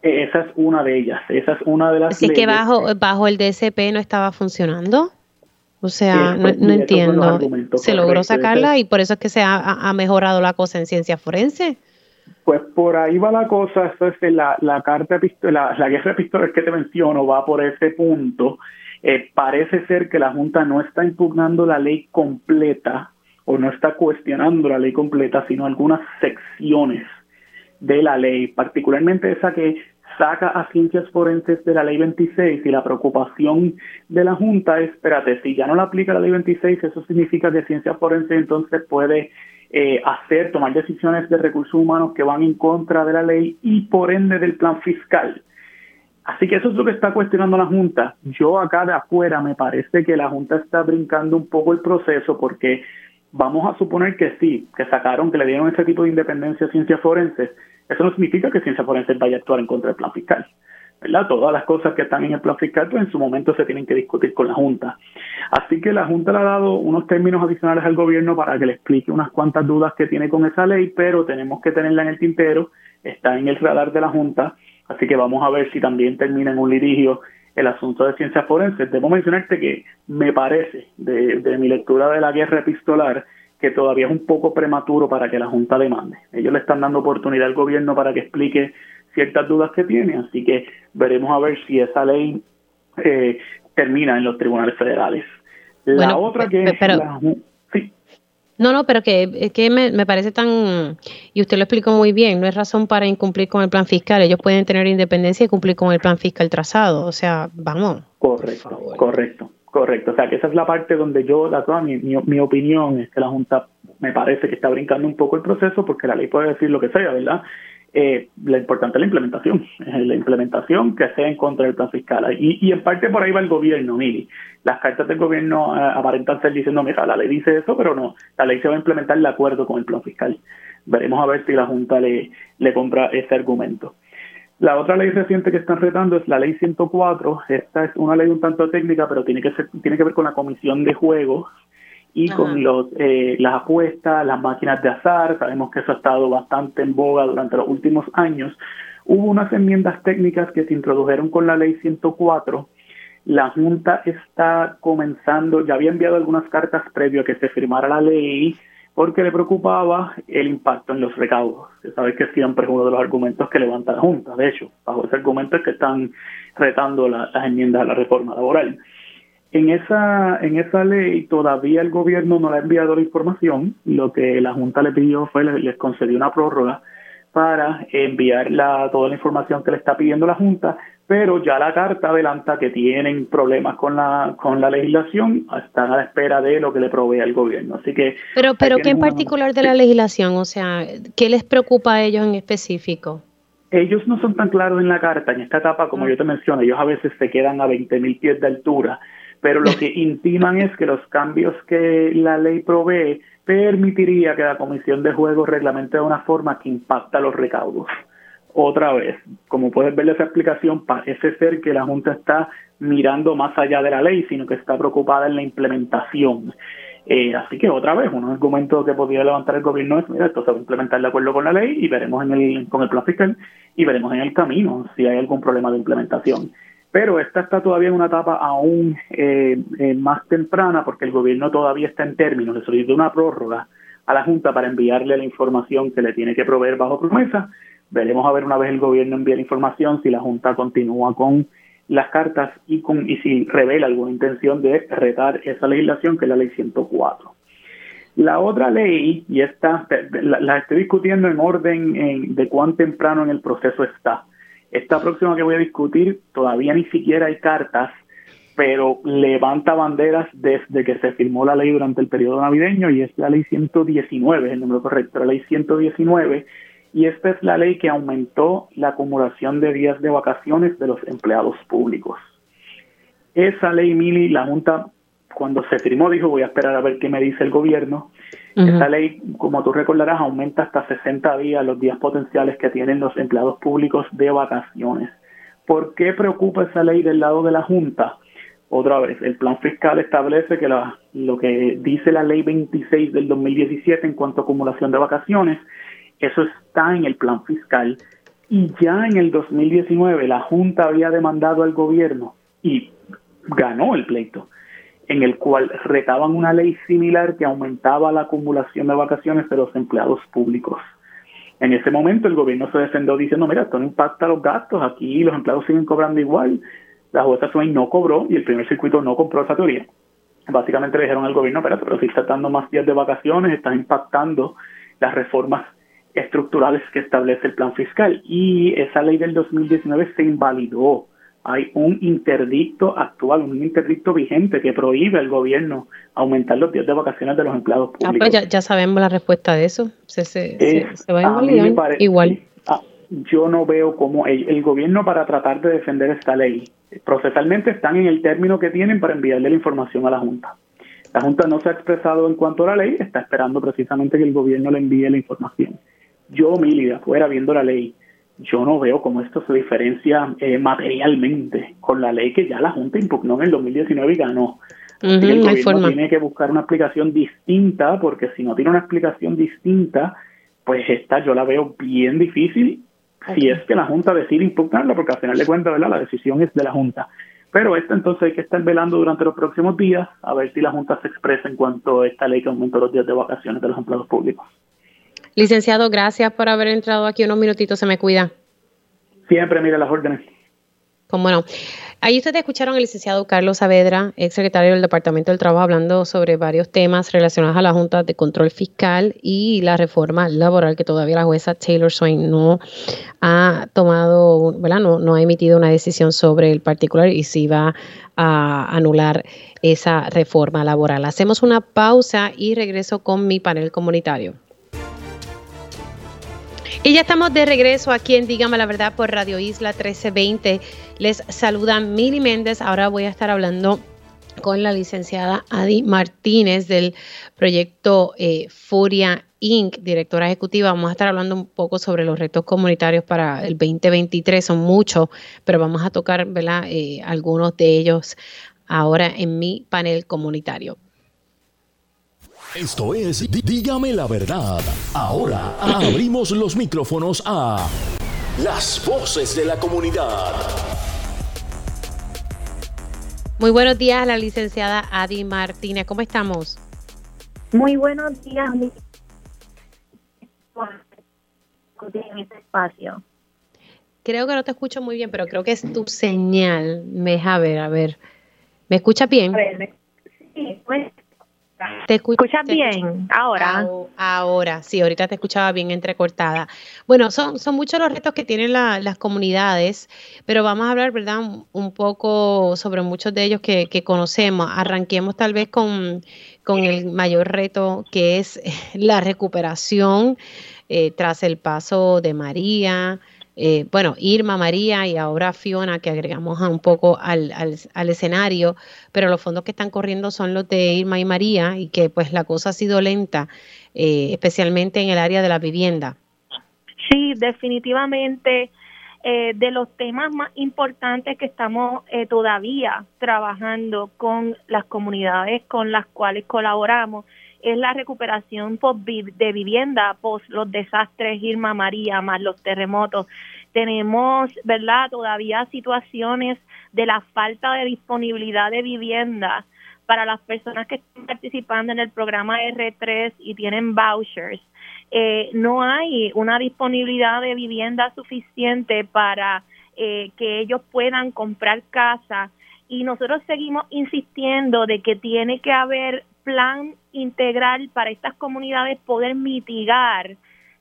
Esa es una de ellas. Esa es una de las Así que bajo, bajo el DSP no estaba funcionando. O sea, no, entiendo. Se logró sacarla y por eso es que se ha, mejorado la cosa en ciencia forense. Pues por ahí va la cosa, es la, la carta, la, la guerra de pistolas que te menciono va por ese punto. Eh, parece ser que la Junta no está impugnando la ley completa o no está cuestionando la ley completa, sino algunas secciones de la ley, particularmente esa que saca a ciencias forenses de la ley 26 y la preocupación de la Junta es, espérate, si ya no la aplica la ley 26, eso significa que ciencias forenses entonces puede eh, hacer, tomar decisiones de recursos humanos que van en contra de la ley y por ende del plan fiscal. Así que eso es lo que está cuestionando la Junta. Yo acá de afuera me parece que la Junta está brincando un poco el proceso porque vamos a suponer que sí, que sacaron, que le dieron ese tipo de independencia a ciencias forenses, eso no significa que Ciencia Forense vaya a actuar en contra del plan fiscal. ¿verdad? Todas las cosas que están en el plan fiscal, pues en su momento se tienen que discutir con la Junta. Así que la Junta le ha dado unos términos adicionales al gobierno para que le explique unas cuantas dudas que tiene con esa ley, pero tenemos que tenerla en el tintero, está en el radar de la Junta, así que vamos a ver si también termina en un litigio el asunto de ciencias forenses. Debo mencionarte que me parece, de, de mi lectura de la guerra epistolar, que todavía es un poco prematuro para que la Junta demande. Ellos le están dando oportunidad al gobierno para que explique ciertas dudas que tiene, así que veremos a ver si esa ley eh, termina en los tribunales federales. La otra que sí. No, no, pero que, que me, me, parece tan, y usted lo explicó muy bien, no es razón para incumplir con el plan fiscal, ellos pueden tener independencia y cumplir con el plan fiscal trazado, o sea, vamos. Correcto, correcto. Correcto, o sea que esa es la parte donde yo, la, toda mi, mi, opinión es que la Junta me parece que está brincando un poco el proceso porque la ley puede decir lo que sea, ¿verdad? Eh, lo importante es la implementación, la implementación que sea en contra del plan fiscal. Y, y en parte por ahí va el gobierno, Mili. Las cartas del gobierno eh, aparentan ser diciendo, mira, la ley dice eso, pero no, la ley se va a implementar de acuerdo con el plan fiscal. Veremos a ver si la Junta le, le compra ese argumento. La otra ley reciente que están retando es la ley 104. Esta es una ley un tanto técnica, pero tiene que ser, tiene que ver con la comisión de juegos y con los, eh, las apuestas, las máquinas de azar. Sabemos que eso ha estado bastante en boga durante los últimos años. Hubo unas enmiendas técnicas que se introdujeron con la ley 104. La Junta está comenzando, ya había enviado algunas cartas previo a que se firmara la ley porque le preocupaba el impacto en los recaudos. Se sabe que siempre es uno de los argumentos que levanta la Junta. De hecho, bajo ese argumento es que están retando las enmiendas a la reforma laboral. En esa, en esa ley todavía el gobierno no le ha enviado la información. Lo que la Junta le pidió fue, les, les concedió una prórroga para enviar la, toda la información que le está pidiendo la Junta, pero ya la carta adelanta que tienen problemas con la con la legislación, están a la espera de lo que le provee el gobierno. Así que Pero pero qué en particular de la legislación, o sea, ¿qué les preocupa a ellos en específico? Ellos no son tan claros en la carta, en esta etapa, como ah. yo te menciono, ellos a veces se quedan a 20.000 pies de altura, pero lo que intiman es que los cambios que la ley provee permitiría que la Comisión de Juegos reglamente de una forma que impacta los recaudos. Otra vez, como puedes ver esa explicación, parece ser que la Junta está mirando más allá de la ley, sino que está preocupada en la implementación. Eh, así que otra vez, un argumento que podría levantar el gobierno es, mira, esto se va a implementar de acuerdo con la ley y veremos en el, con el plan fiscal y veremos en el camino si hay algún problema de implementación pero esta está todavía en una etapa aún eh, eh, más temprana porque el gobierno todavía está en términos de solicitar una prórroga a la Junta para enviarle la información que le tiene que proveer bajo promesa. Veremos a ver una vez el gobierno envía la información si la Junta continúa con las cartas y, con, y si revela alguna intención de retar esa legislación que es la ley 104. La otra ley, y esta la, estoy discutiendo en orden de cuán temprano en el proceso está, esta próxima que voy a discutir todavía ni siquiera hay cartas, pero levanta banderas desde que se firmó la ley durante el periodo navideño y es la ley 119, el número correcto, la ley 119, y esta es la ley que aumentó la acumulación de días de vacaciones de los empleados públicos. Esa ley, Mili, la Junta, cuando se firmó, dijo voy a esperar a ver qué me dice el gobierno esta ley, como tú recordarás, aumenta hasta 60 días los días potenciales que tienen los empleados públicos de vacaciones. ¿Por qué preocupa esa ley del lado de la Junta? Otra vez, el plan fiscal establece que la, lo que dice la ley 26 del 2017 en cuanto a acumulación de vacaciones, eso está en el plan fiscal y ya en el 2019 la Junta había demandado al gobierno y ganó el pleito, en el cual retaban una ley similar que aumentaba la acumulación de vacaciones de los empleados públicos. En ese momento el gobierno se defendió diciendo, mira, esto no impacta los gastos, aquí los empleados siguen cobrando igual, la jueza Swain no cobró y el primer circuito no compró esa teoría. Básicamente le dijeron al gobierno, pero, pero si estás dando más días de vacaciones, estás impactando las reformas estructurales que establece el plan fiscal. Y esa ley del 2019 se invalidó. Hay un interdicto actual, un interdicto vigente que prohíbe al gobierno aumentar los días de vacaciones de los empleados públicos. Ah, pues ya, sabemos la respuesta de eso. Se, se, va a invalidar igual. Ah, yo no veo cómo el, gobierno para tratar de defender esta ley, procesalmente están en el término que tienen para enviarle la información a la Junta. La Junta no se ha expresado en cuanto a la ley, está esperando precisamente que el gobierno le envíe la información. Yo, Mili, de afuera viendo la ley, yo no veo cómo esto se diferencia eh, materialmente con la ley que ya la Junta impugnó en el 2019 y ganó. el gobierno tiene que buscar una explicación distinta, porque si no tiene una explicación distinta, pues esta yo la veo bien difícil si es que la Junta decide impugnarlo, porque al final de cuentas, ¿verdad? La decisión es de la Junta. Pero esto entonces hay que estar velando durante los próximos días a ver si la Junta se expresa en cuanto a esta ley que aumentó los días de vacaciones de los empleados públicos. Licenciado, gracias por haber entrado aquí unos minutitos, se me cuida. Siempre mire las órdenes. Como no. Ahí ustedes escucharon al licenciado Carlos Saavedra, ex secretario del Departamento del Trabajo, hablando sobre varios temas relacionados a la Junta de Control Fiscal y la reforma laboral que todavía la jueza Taylor Swain no ha tomado, ¿verdad? No, no ha emitido una decisión sobre el particular y si va a anular esa reforma laboral. Hacemos una pausa y regreso con mi panel comunitario. Y ya estamos de regreso aquí en Dígame la Verdad por Radio Isla 1320. Les saluda Mili Méndez. Ahora voy a estar hablando con la licenciada Adi Martínez del proyecto eh, Furia Inc., directora ejecutiva. Vamos a estar hablando un poco sobre los retos comunitarios para el 2023. Son muchos, pero vamos a tocar eh, algunos de ellos ahora en mi panel comunitario. Esto es Dígame la verdad. Ahora abrimos los micrófonos a las voces de la comunidad. Muy buenos días a la licenciada Adi Martínez. ¿Cómo estamos? Muy buenos días, mi en este espacio. Creo que no te escucho muy bien, pero creo que es tu señal. Me deja ver, a ver. ¿Me escuchas bien? A ver, sí, pues ¿Te escuchas bien ahora? Ahora, sí, ahorita te escuchaba bien entrecortada. Bueno, son, son muchos los retos que tienen las comunidades, pero vamos a hablar, ¿verdad? Un, poco sobre muchos de ellos que, conocemos. Arranquemos tal vez con, con, el mayor reto que es la recuperación eh, tras el paso de María, eh, bueno, Irma, María y ahora Fiona, que agregamos un poco al, al, escenario, pero los fondos que están corriendo son los de Irma y María y que pues la cosa ha sido lenta, eh, especialmente en el área de la vivienda. Sí, definitivamente. Eh, de los temas más importantes que estamos todavía trabajando con las comunidades con las cuales colaboramos es la recuperación de vivienda post los desastres Irma María más los terremotos. Tenemos, ¿verdad?, todavía situaciones de la falta de disponibilidad de vivienda para las personas que están participando en el programa R3 y tienen vouchers. Eh, no hay una disponibilidad de vivienda suficiente para eh, que ellos puedan comprar casa y nosotros seguimos insistiendo de que tiene que haber plan integral para estas comunidades poder mitigar,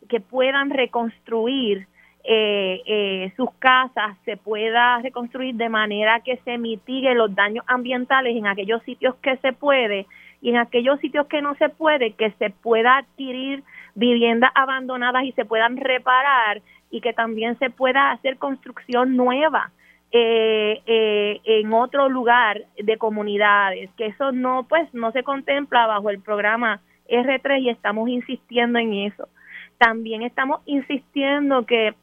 que puedan reconstruir eh, eh, sus casas, se pueda reconstruir de manera que se mitiguen los daños ambientales en aquellos sitios que se puede y en aquellos sitios que no se puede, que se pueda adquirir viviendas abandonadas y se puedan reparar y que también se pueda hacer construcción nueva eh, eh, en otro lugar de comunidades, que eso no, pues, no se contempla bajo el programa R3 y estamos insistiendo en eso. También estamos insistiendo que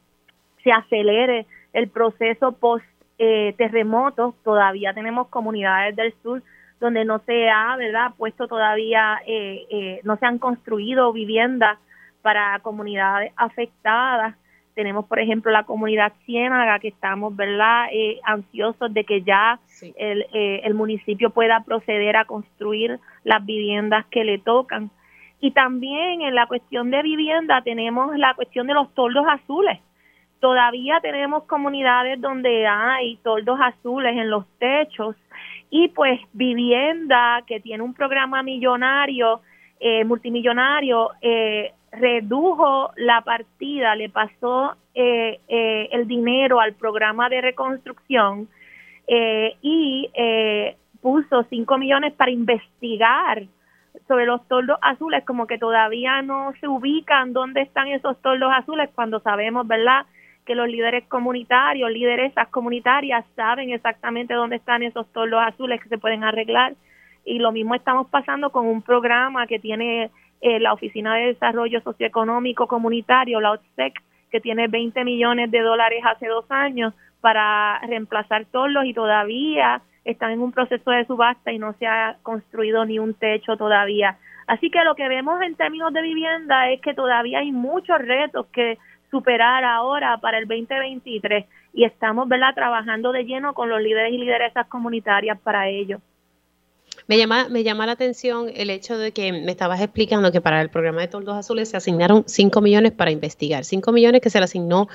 se acelere el proceso post eh, terremotos, todavía tenemos comunidades del sur donde no se ha, ¿verdad?, puesto todavía, eh, eh, no se han construido viviendas para comunidades afectadas. Tenemos, por ejemplo, la comunidad Ciénaga, que estamos, ¿verdad?, eh, ansiosos de que ya el, el municipio pueda proceder a construir las viviendas que le tocan. Y también en la cuestión de vivienda tenemos la cuestión de los toldos azules. Todavía tenemos comunidades donde hay toldos azules en los techos y pues vivienda que tiene un programa millonario, eh, multimillonario, eh, redujo la partida, le pasó eh, el dinero al programa de reconstrucción y puso 5 millones para investigar sobre los toldos azules, como que todavía no se ubican dónde están esos toldos azules cuando sabemos, ¿verdad? que los líderes comunitarios, lideresas comunitarias saben exactamente dónde están esos toldos azules que se pueden arreglar. Y lo mismo estamos pasando con un programa que tiene eh, la Oficina de Desarrollo Socioeconómico Comunitario, la OTSEC, que tiene 20 millones de dólares hace dos años para reemplazar toldos y todavía están en un proceso de subasta y no se ha construido ni un techo todavía. Así que lo que vemos en términos de vivienda es que todavía hay muchos retos que superar ahora para el 2023 y estamos ¿verdad? trabajando de lleno con los líderes y lideresas comunitarias para ello. Me llama, me llama la atención el hecho de que me estabas explicando que para el programa de Toldos Azules se asignaron 5 millones para investigar. 5 millones que se le asignó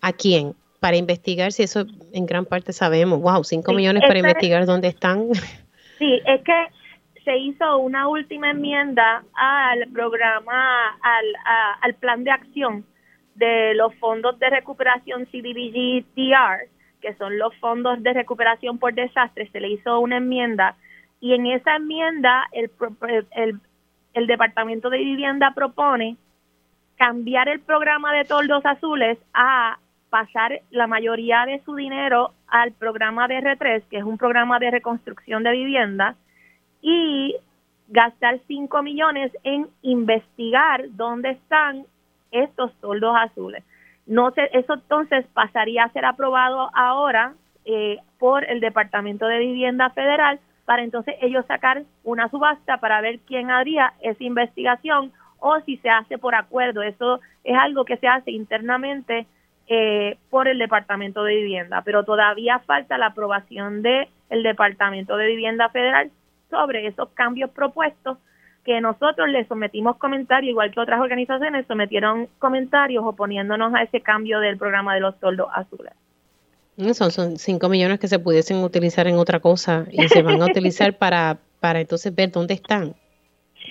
a quién? Para investigar, si eso en gran parte sabemos. Wow, 5 millones para investigar dónde están. Sí, es que se hizo una última enmienda al programa, al, al plan de acción de los fondos de recuperación CDBG-DR, que son los fondos de recuperación por desastre, se le hizo una enmienda y en esa enmienda el, el, Departamento de Vivienda propone cambiar el programa de toldos azules a pasar la mayoría de su dinero al programa de R3, que es un programa de reconstrucción de vivienda, y gastar 5 millones en investigar dónde están estos toldos azules. No sé, eso entonces pasaría a ser aprobado ahora eh, por el Departamento de Vivienda Federal para entonces ellos sacar una subasta para ver quién haría esa investigación o si se hace por acuerdo. Eso es algo que se hace internamente eh, por el Departamento de Vivienda, pero todavía falta la aprobación del el Departamento de Vivienda Federal sobre esos cambios propuestos que nosotros le sometimos comentarios, igual que otras organizaciones sometieron comentarios oponiéndonos a ese cambio del programa de los toldos azules. Son, son 5 millones que se pudiesen utilizar en otra cosa y se van a utilizar para, para entonces ver dónde están.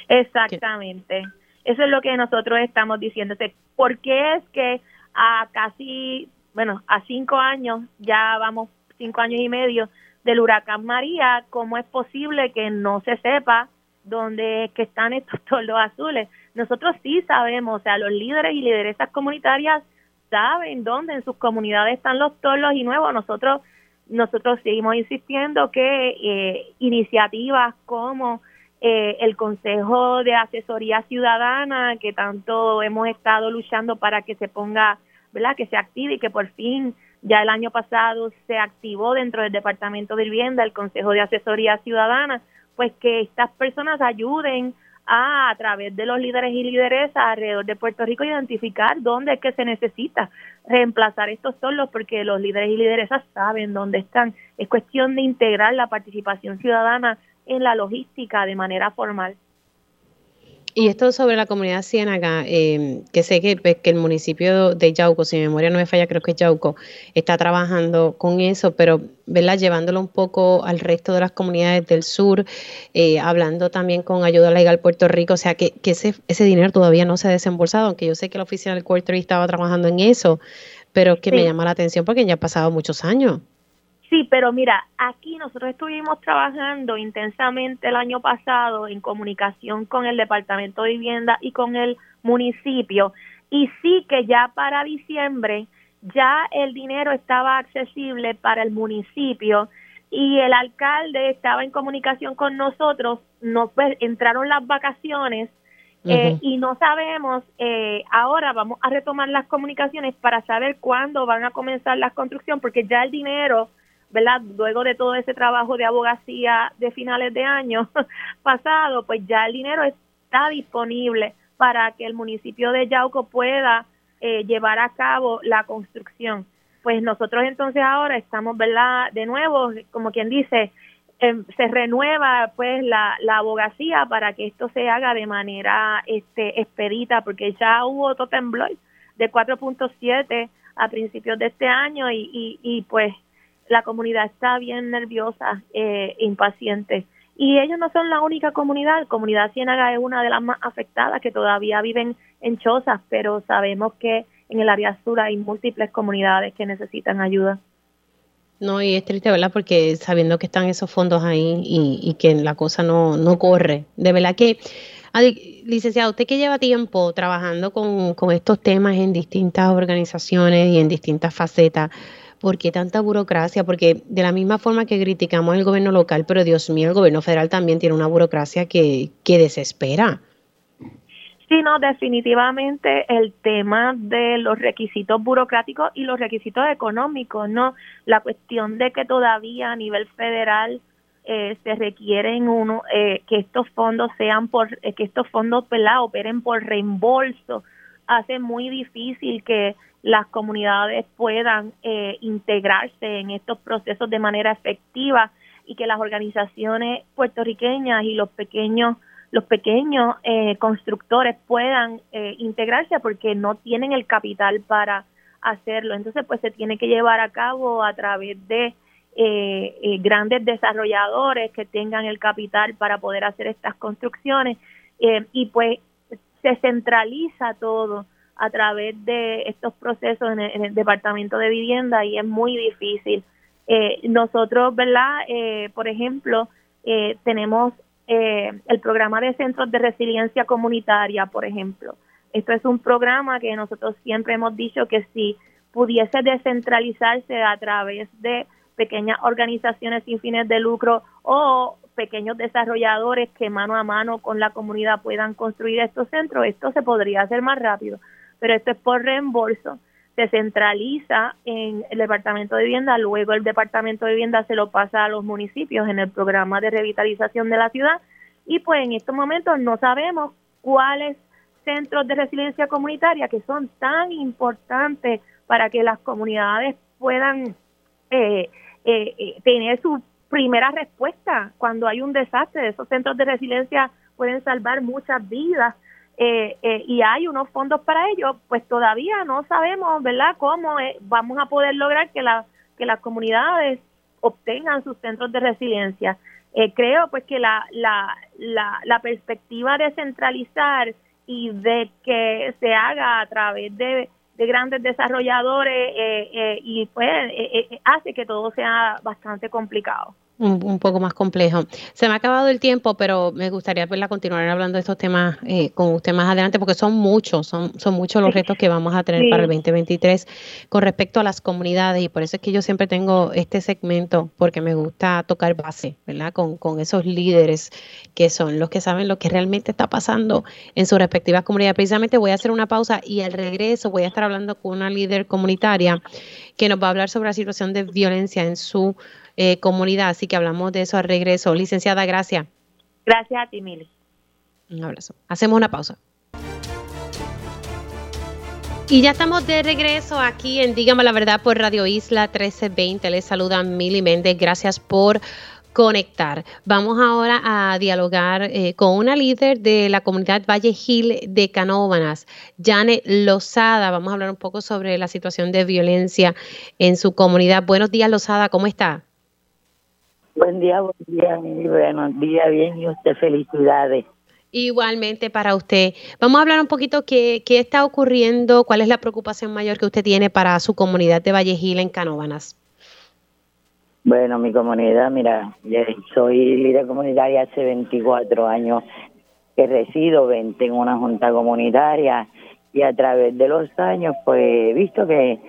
Exactamente. Eso es lo que nosotros estamos diciendo. ¿Por qué es que a casi, bueno, a cinco años, ya vamos cinco años y medio del huracán María, cómo es posible que no se sepa donde que están estos toldos azules. Nosotros sí sabemos, o sea, los líderes y lideresas comunitarias saben dónde en sus comunidades están los toldos y nuevos. Nosotros nosotros seguimos insistiendo que eh, iniciativas como eh, el Consejo de Asesoría Ciudadana, que tanto hemos estado luchando para que se ponga, ¿verdad? Que se active y que por fin ya el año pasado se activó dentro del Departamento de Vivienda el Consejo de Asesoría Ciudadana pues que estas personas ayuden a, través de los líderes y lideresas alrededor de Puerto Rico identificar dónde es que se necesita reemplazar estos solos porque los líderes y lideresas saben dónde están. Es cuestión de integrar la participación ciudadana en la logística de manera formal. Y esto sobre la comunidad ciénaga, eh, que sé que, pues, que, el municipio de Yauco, si mi memoria no me falla, creo que Yauco, está trabajando con eso, pero ¿verdad? llevándolo un poco al resto de las comunidades del sur, eh, hablando también con Ayuda Legal Puerto Rico, o sea que, que ese, ese dinero todavía no se ha desembolsado, aunque yo sé que la oficina del Quarter estaba trabajando en eso, pero que me llama la atención porque ya han pasado muchos años. Sí, pero mira, aquí nosotros estuvimos trabajando intensamente el año pasado en comunicación con el Departamento de Vivienda y con el municipio. Y sí que ya para diciembre ya el dinero estaba accesible para el municipio y el alcalde estaba en comunicación con nosotros, nos pues, entraron las vacaciones eh, y no sabemos, eh, ahora vamos a retomar las comunicaciones para saber cuándo van a comenzar la construcción porque ya el dinero ¿verdad? Luego de todo ese trabajo de abogacía de finales de año pasado, pues ya el dinero está disponible para que el municipio de Yauco pueda eh, llevar a cabo la construcción. Pues nosotros entonces ahora estamos, ¿verdad? De nuevo, como quien dice, em, se renueva pues la, la abogacía para que esto se haga de manera este expedita, porque ya hubo otro temblor de 4.7 a principios de este año y, y, y pues la comunidad está bien nerviosa, eh, impaciente. Y ellos no son la única comunidad, Comunidad Ciénaga es una de las más afectadas que todavía viven en chozas, pero sabemos que en el área sur hay múltiples comunidades que necesitan ayuda. No, y es triste, ¿verdad? Porque sabiendo que están esos fondos ahí y, que la cosa no, no corre. De verdad que, licenciado, usted que lleva tiempo trabajando con, con estos temas en distintas organizaciones y en distintas facetas, ¿Por qué tanta burocracia? Porque de la misma forma que criticamos el gobierno local, pero Dios mío, el gobierno federal también tiene una burocracia que, que desespera. Sí, no, definitivamente el tema de los requisitos burocráticos y los requisitos económicos, ¿no? La cuestión de que todavía a nivel federal eh, se requieren uno eh, que estos fondos sean por eh, que estos fondos ¿verdad? operen por reembolso hace muy difícil que las comunidades puedan eh, integrarse en estos procesos de manera efectiva y que las organizaciones puertorriqueñas y los pequeños los pequeños eh, constructores puedan eh, integrarse porque no tienen el capital para hacerlo. Entonces, pues se tiene que llevar a cabo a través de grandes desarrolladores que tengan el capital para poder hacer estas construcciones y pues se centraliza todo a través de estos procesos en el, Departamento de Vivienda y es muy difícil. Eh, nosotros, ¿verdad? Eh, por ejemplo, eh, tenemos el programa de centros de resiliencia comunitaria, por ejemplo. Esto es un programa que nosotros siempre hemos dicho que si pudiese descentralizarse a través de pequeñas organizaciones sin fines de lucro o pequeños desarrolladores que mano a mano con la comunidad puedan construir estos centros, esto se podría hacer más rápido pero esto es por reembolso, se centraliza en el Departamento de Vivienda, luego el Departamento de Vivienda se lo pasa a los municipios en el programa de revitalización de la ciudad y pues en estos momentos no sabemos cuáles centros de resiliencia comunitaria que son tan importantes para que las comunidades puedan eh, eh, eh, tener su primera respuesta cuando hay un desastre. Esos centros de resiliencia pueden salvar muchas vidas eh, eh, y hay unos fondos para ello, pues todavía no sabemos, ¿verdad?, cómo eh, vamos a poder lograr que, la, que las comunidades obtengan sus centros de resiliencia. creo pues que la, la, la, la perspectiva de centralizar y de que se haga a través de, de grandes desarrolladores y pues hace que todo sea bastante complicado un, poco más complejo. Se me ha acabado el tiempo, pero me gustaría verla continuar hablando de estos temas eh, con usted más adelante, porque son muchos, son, son muchos los retos que vamos a tener para el 2023 con respecto a las comunidades, y por eso es que yo siempre tengo este segmento, porque me gusta tocar base, ¿verdad? Con, con esos líderes que son los que saben lo que realmente está pasando en sus respectivas comunidades. Precisamente voy a hacer una pausa y al regreso voy a estar hablando con una líder comunitaria que nos va a hablar sobre la situación de violencia en su eh, comunidad. Así que hablamos de eso al regreso. Licenciada, gracias. Gracias a ti, Mili. Un abrazo. Hacemos una pausa. Y ya estamos de regreso aquí en Dígame la Verdad por Radio Isla 1320. Les saluda Mili Méndez. Gracias por conectar. Vamos ahora a dialogar eh, con una líder de la comunidad Valle Gil de Canóvanas, Janet Lozada. Vamos a hablar un poco sobre la situación de violencia en su comunidad. Buenos días, Lozada, ¿cómo está? Buen día, buen día, muy buenos días, bien y usted felicidades. Igualmente para usted. Vamos a hablar un poquito qué, qué está ocurriendo, cuál es la preocupación mayor que usted tiene para su comunidad de Vallejil en Canóvanas. Bueno, mi comunidad, mira, soy líder comunitaria hace 24 años que resido, 20 en una junta comunitaria y a través de los años pues he visto que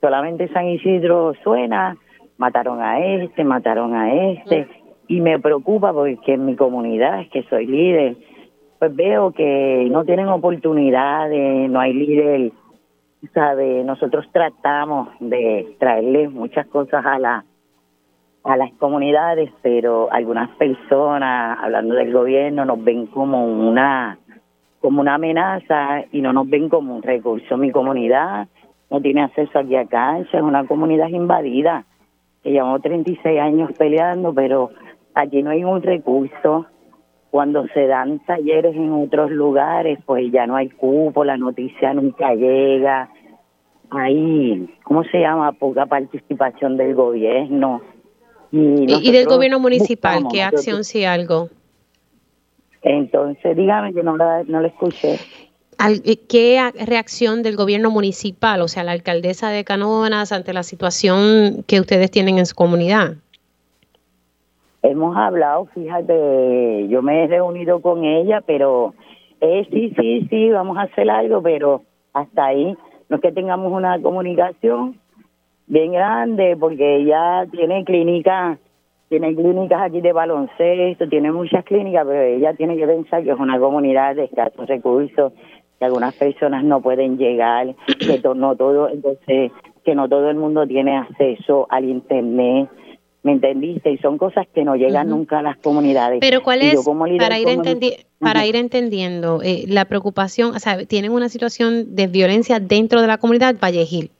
solamente San Isidro suena mataron a este, mataron a este, y me preocupa porque en mi comunidad, que soy líder, pues veo que no tienen oportunidades, no hay líder, ¿sabe? Nosotros tratamos de traerle muchas cosas a la a las comunidades, pero algunas personas, hablando del gobierno, nos ven como una como una amenaza y no nos ven como un recurso. Mi comunidad no tiene acceso aquí a cancha, es una comunidad invadida, que llevamos 36 años peleando, pero aquí no hay un recurso. Cuando se dan talleres en otros lugares, pues ya no hay cupo, la noticia nunca llega. Hay, ¿cómo se llama? Poca participación del gobierno. Y, del gobierno municipal, ¿qué acción si algo? Entonces, dígame que no la, no la escuché. Eh, ¿Qué reacción del gobierno municipal, o sea, la alcaldesa de Canóvanas, ante la situación que ustedes tienen en su comunidad? Hemos hablado, fíjate, yo me he reunido con ella, pero eh, sí, sí, sí, vamos a hacer algo, pero hasta ahí, no es que tengamos una comunicación bien grande, porque ella tiene clínicas tiene clínicas aquí de baloncesto, tiene muchas clínicas, pero ella tiene que pensar que es una comunidad de escasos recursos, que algunas personas no pueden llegar, que no todo, entonces, que no todo el mundo tiene acceso al internet. ¿Me entendiste? Y son cosas que no llegan nunca a las comunidades. Pero ¿cuál es, para, ir para ir entendiendo, eh, la preocupación, o sea, tienen una situación de violencia dentro de la comunidad Vallejil?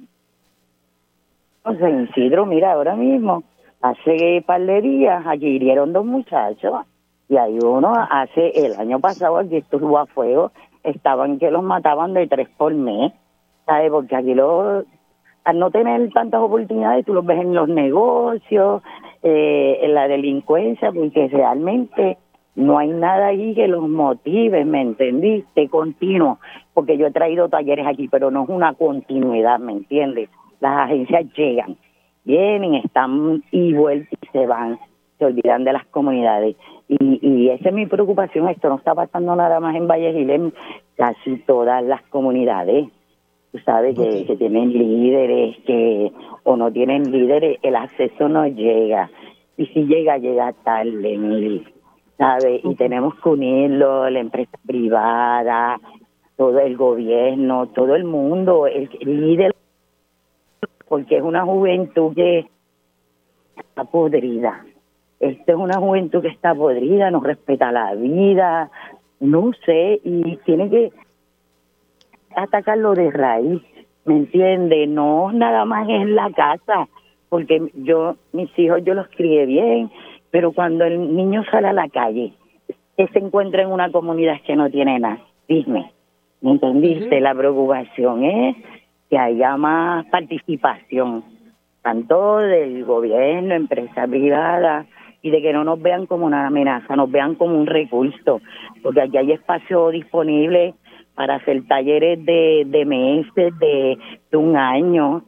Pues en Isidro, mira, ahora mismo hace par de días allí hirieron dos muchachos y hay uno hace el año pasado aquí estuvo a fuego estaban que los mataban de tres por mes ¿sabes? porque aquí los al no tener tantas oportunidades tú los ves en los negocios eh, en la delincuencia porque realmente no hay nada ahí que los motive, ¿me entendiste? Continuo, porque yo he traído talleres aquí, pero no es una continuidad, ¿me entiendes? Las agencias llegan, vienen, están y vuelven y se van, se olvidan de las comunidades. Y, y esa es mi preocupación, esto no está pasando nada más en Valle en casi todas las comunidades. Tú sabes que, que tienen líderes, que o no tienen líderes, el acceso no llega. Y si llega, llega tarde, Mili. ¿Sabes? Y tenemos que unirlo, la empresa privada, todo el gobierno, todo el mundo, el líder porque es una juventud que está podrida. Esta es una juventud que está podrida, no respeta la vida, no sé, y tiene que atacarlo de raíz, ¿me entiende? No nada más en la casa, porque yo, mis hijos, yo los crié bien, pero cuando el niño sale a la calle, que se encuentra en una comunidad que no tiene nada, dime, ¿me entendiste? La preocupación es que haya más participación, tanto del gobierno, empresa privada, y de que no nos vean como una amenaza, nos vean como un recurso, porque aquí hay espacio disponible para hacer talleres de, de meses, de, de un año,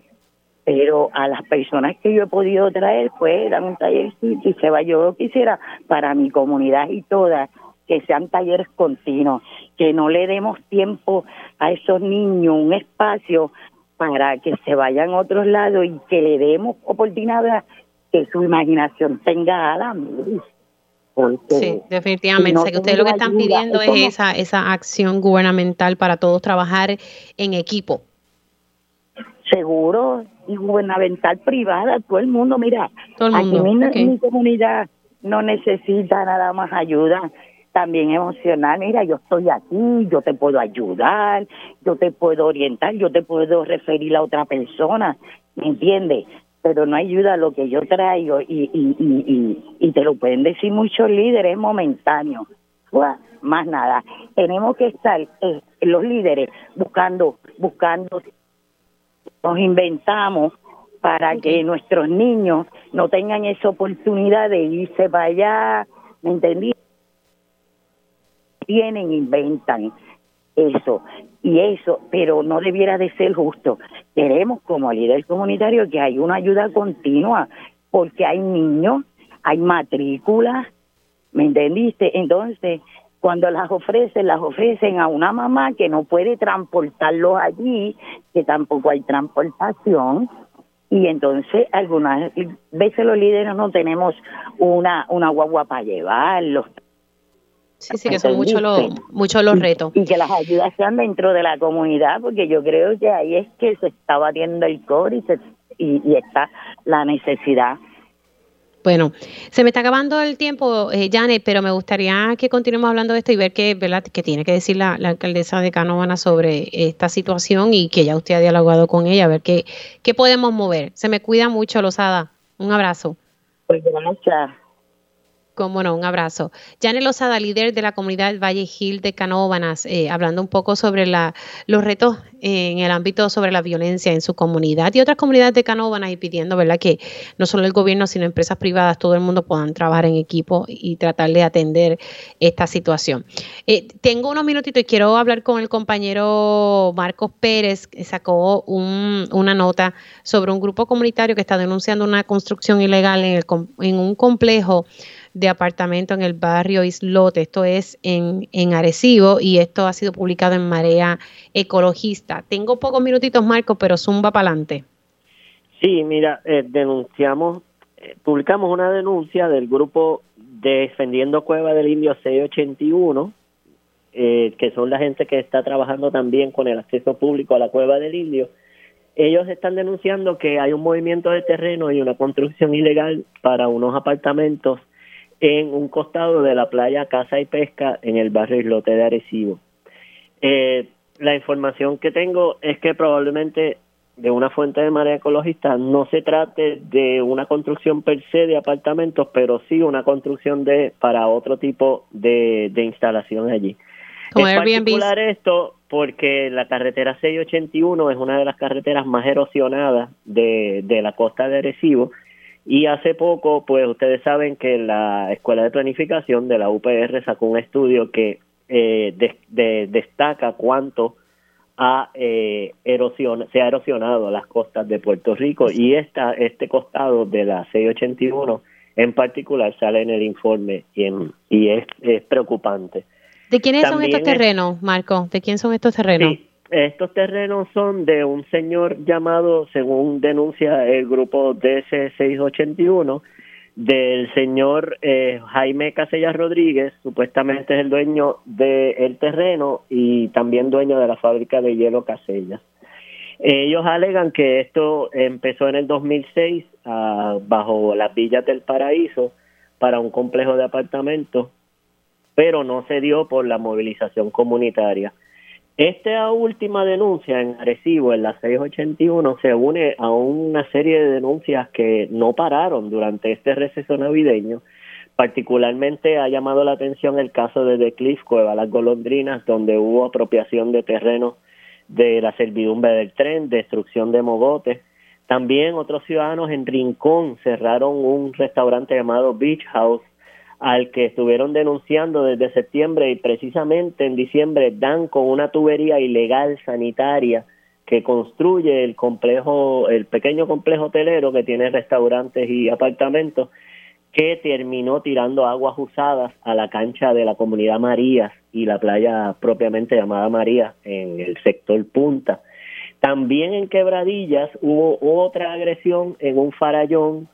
pero a las personas que yo he podido traer, pues dan un taller y se va. Yo quisiera para mi comunidad y todas que sean talleres continuos, que no le demos tiempo a esos niños, un espacio para que se vayan a otros lados y que le demos oportunidad que su imaginación tenga alas. Sí, definitivamente. que ustedes lo que están pidiendo es esa, esa acción gubernamental para todos trabajar en equipo. Seguro, y gubernamental privada, todo el mundo, mira, todo el mundo. aquí mi comunidad no necesita nada más ayuda también emocional, mira, yo estoy aquí, yo te puedo ayudar, yo te puedo orientar, yo te puedo referir a otra persona, ¿me entiendes? Pero no ayuda a lo que yo traigo y, y, y, y, te lo pueden decir muchos líderes momentáneos. Más nada, tenemos que estar eh, los líderes buscando, buscando, nos inventamos para que nuestros niños no tengan esa oportunidad de irse para allá, ¿me entendí? tienen, inventan eso y eso, pero no debiera de ser justo. Queremos como líder comunitario que hay una ayuda continua, porque hay niños, hay matrículas, ¿me entendiste? Entonces, cuando las ofrecen, las ofrecen a una mamá que no puede transportarlos allí, que tampoco hay transportación, y entonces algunas veces los líderes no tenemos una, una guagua para llevarlos, Sí, sí, que son muchos los, mucho los retos. Y, que las ayudas sean dentro de la comunidad, porque yo creo que ahí es que se está batiendo el core y, y, está la necesidad. Bueno, se me está acabando el tiempo, eh, Janet, pero me gustaría que continuemos hablando de esto y ver qué, ¿verdad? que tiene que decir la, alcaldesa de Canóvana sobre esta situación y que ya usted ha dialogado con ella, a ver qué, qué podemos mover. Se me cuida mucho, Losada. Un abrazo. Pues gracias. Cómo no, un abrazo. Janet Lozada, líder de la comunidad Valle Gil de Canóbanas, eh, hablando un poco sobre los retos en el ámbito sobre la violencia en su comunidad y otras comunidades de Canóbanas y pidiendo, ¿verdad?, que no solo el gobierno, sino empresas privadas, todo el mundo puedan trabajar en equipo y tratar de atender esta situación. Eh, tengo unos minutitos y quiero hablar con el compañero Marcos Pérez, que sacó una nota sobre un grupo comunitario que está denunciando una construcción ilegal en, el, en un complejo de apartamento en el barrio Islote. Esto es en, en Arecibo y esto ha sido publicado en Marea Ecologista. Tengo pocos minutitos, Marco, pero zumba para adelante. Sí, mira, eh, denunciamos, eh, publicamos una denuncia del grupo Defendiendo Cueva del Indio 681, eh, que son la gente que está trabajando también con el acceso público a la Cueva del Indio. Ellos están denunciando que hay un movimiento de terreno y una construcción ilegal para unos apartamentos en un costado de la playa Casa y Pesca en el barrio Islote de Arecibo. Eh, la información que tengo es que probablemente de una fuente de marea ecologista no se trate de una construcción per se de apartamentos, pero sí una construcción de para otro tipo de, de instalación allí. Como es Airbnb. particular esto porque la carretera 681 es una de las carreteras más erosionadas de, de la costa de Arecibo y hace poco, pues ustedes saben que la Escuela de Planificación de la UPR sacó un estudio que eh, destaca cuánto ha, eh, se ha erosionado las costas de Puerto Rico y esta, este costado de la 681 en particular sale en el informe y, y es, es preocupante. ¿De quiénes son estos terrenos, Marco? ¿De quién son estos terrenos? Estos terrenos son de un señor llamado, según denuncia el grupo DC681, del señor eh, Jaime Casellas Rodríguez, supuestamente es el dueño del terreno y también dueño de la fábrica de hielo Casellas. Ellos alegan que esto empezó en el 2006 ah, bajo las villas del paraíso para un complejo de apartamentos, pero no se dio por la movilización comunitaria. Esta última denuncia en Arecibo, en la 681, se une a una serie de denuncias que no pararon durante este receso navideño. Particularmente ha llamado la atención el caso de The Cliff Cueva Las Golondrinas, donde hubo apropiación de terrenos de la servidumbre del tren, destrucción de mogotes. También otros ciudadanos en Rincón cerraron un restaurante llamado Beach House al que estuvieron denunciando desde septiembre y precisamente en diciembre dan con una tubería ilegal sanitaria que construye el complejo, el pequeño complejo hotelero que tiene restaurantes y apartamentos que terminó tirando aguas usadas a la cancha de la comunidad Marías y la playa propiamente llamada María en el sector Punta. También en Quebradillas hubo otra agresión en un farallón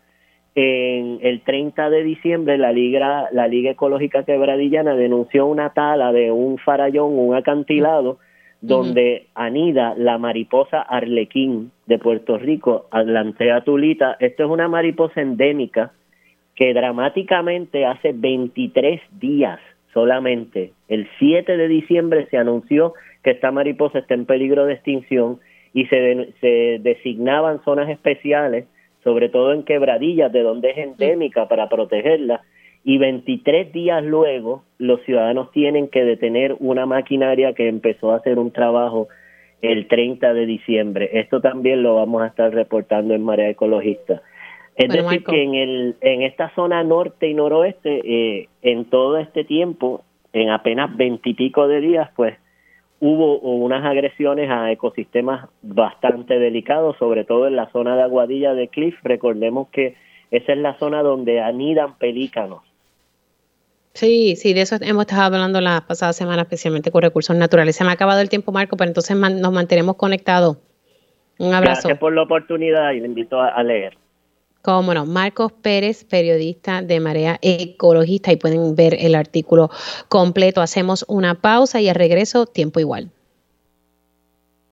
en el 30 de diciembre la Liga, la Liga Ecológica Quebradillana denunció una tala de un farallón, un acantilado, donde anida la mariposa arlequín de Puerto Rico, Atlantea tulita. Esto es una mariposa endémica que dramáticamente hace 23 días solamente, el 7 de diciembre se anunció que esta mariposa está en peligro de extinción y se, se designaban zonas especiales sobre todo en quebradillas, de donde es endémica para protegerla, y 23 días luego los ciudadanos tienen que detener una maquinaria que empezó a hacer un trabajo el 30 de diciembre. Esto también lo vamos a estar reportando en Marea Ecologista. Es decir, que en, el, en esta zona norte y noroeste, eh, en todo este tiempo, en apenas veintipico de días, pues hubo unas agresiones a ecosistemas bastante delicados, sobre todo en la zona de Aguadilla de Cliff. Recordemos que esa es la zona donde anidan pelícanos. Sí, sí, de eso hemos estado hablando la pasada semana, especialmente con recursos naturales. Se me ha acabado el tiempo, Marco, pero entonces nos mantenemos conectados. Un abrazo. Gracias por la oportunidad y le invito a leer. Cómo no, Marcos Pérez, periodista de Marea Ecologista, y pueden ver el artículo completo. Hacemos una pausa y al regreso, tiempo igual.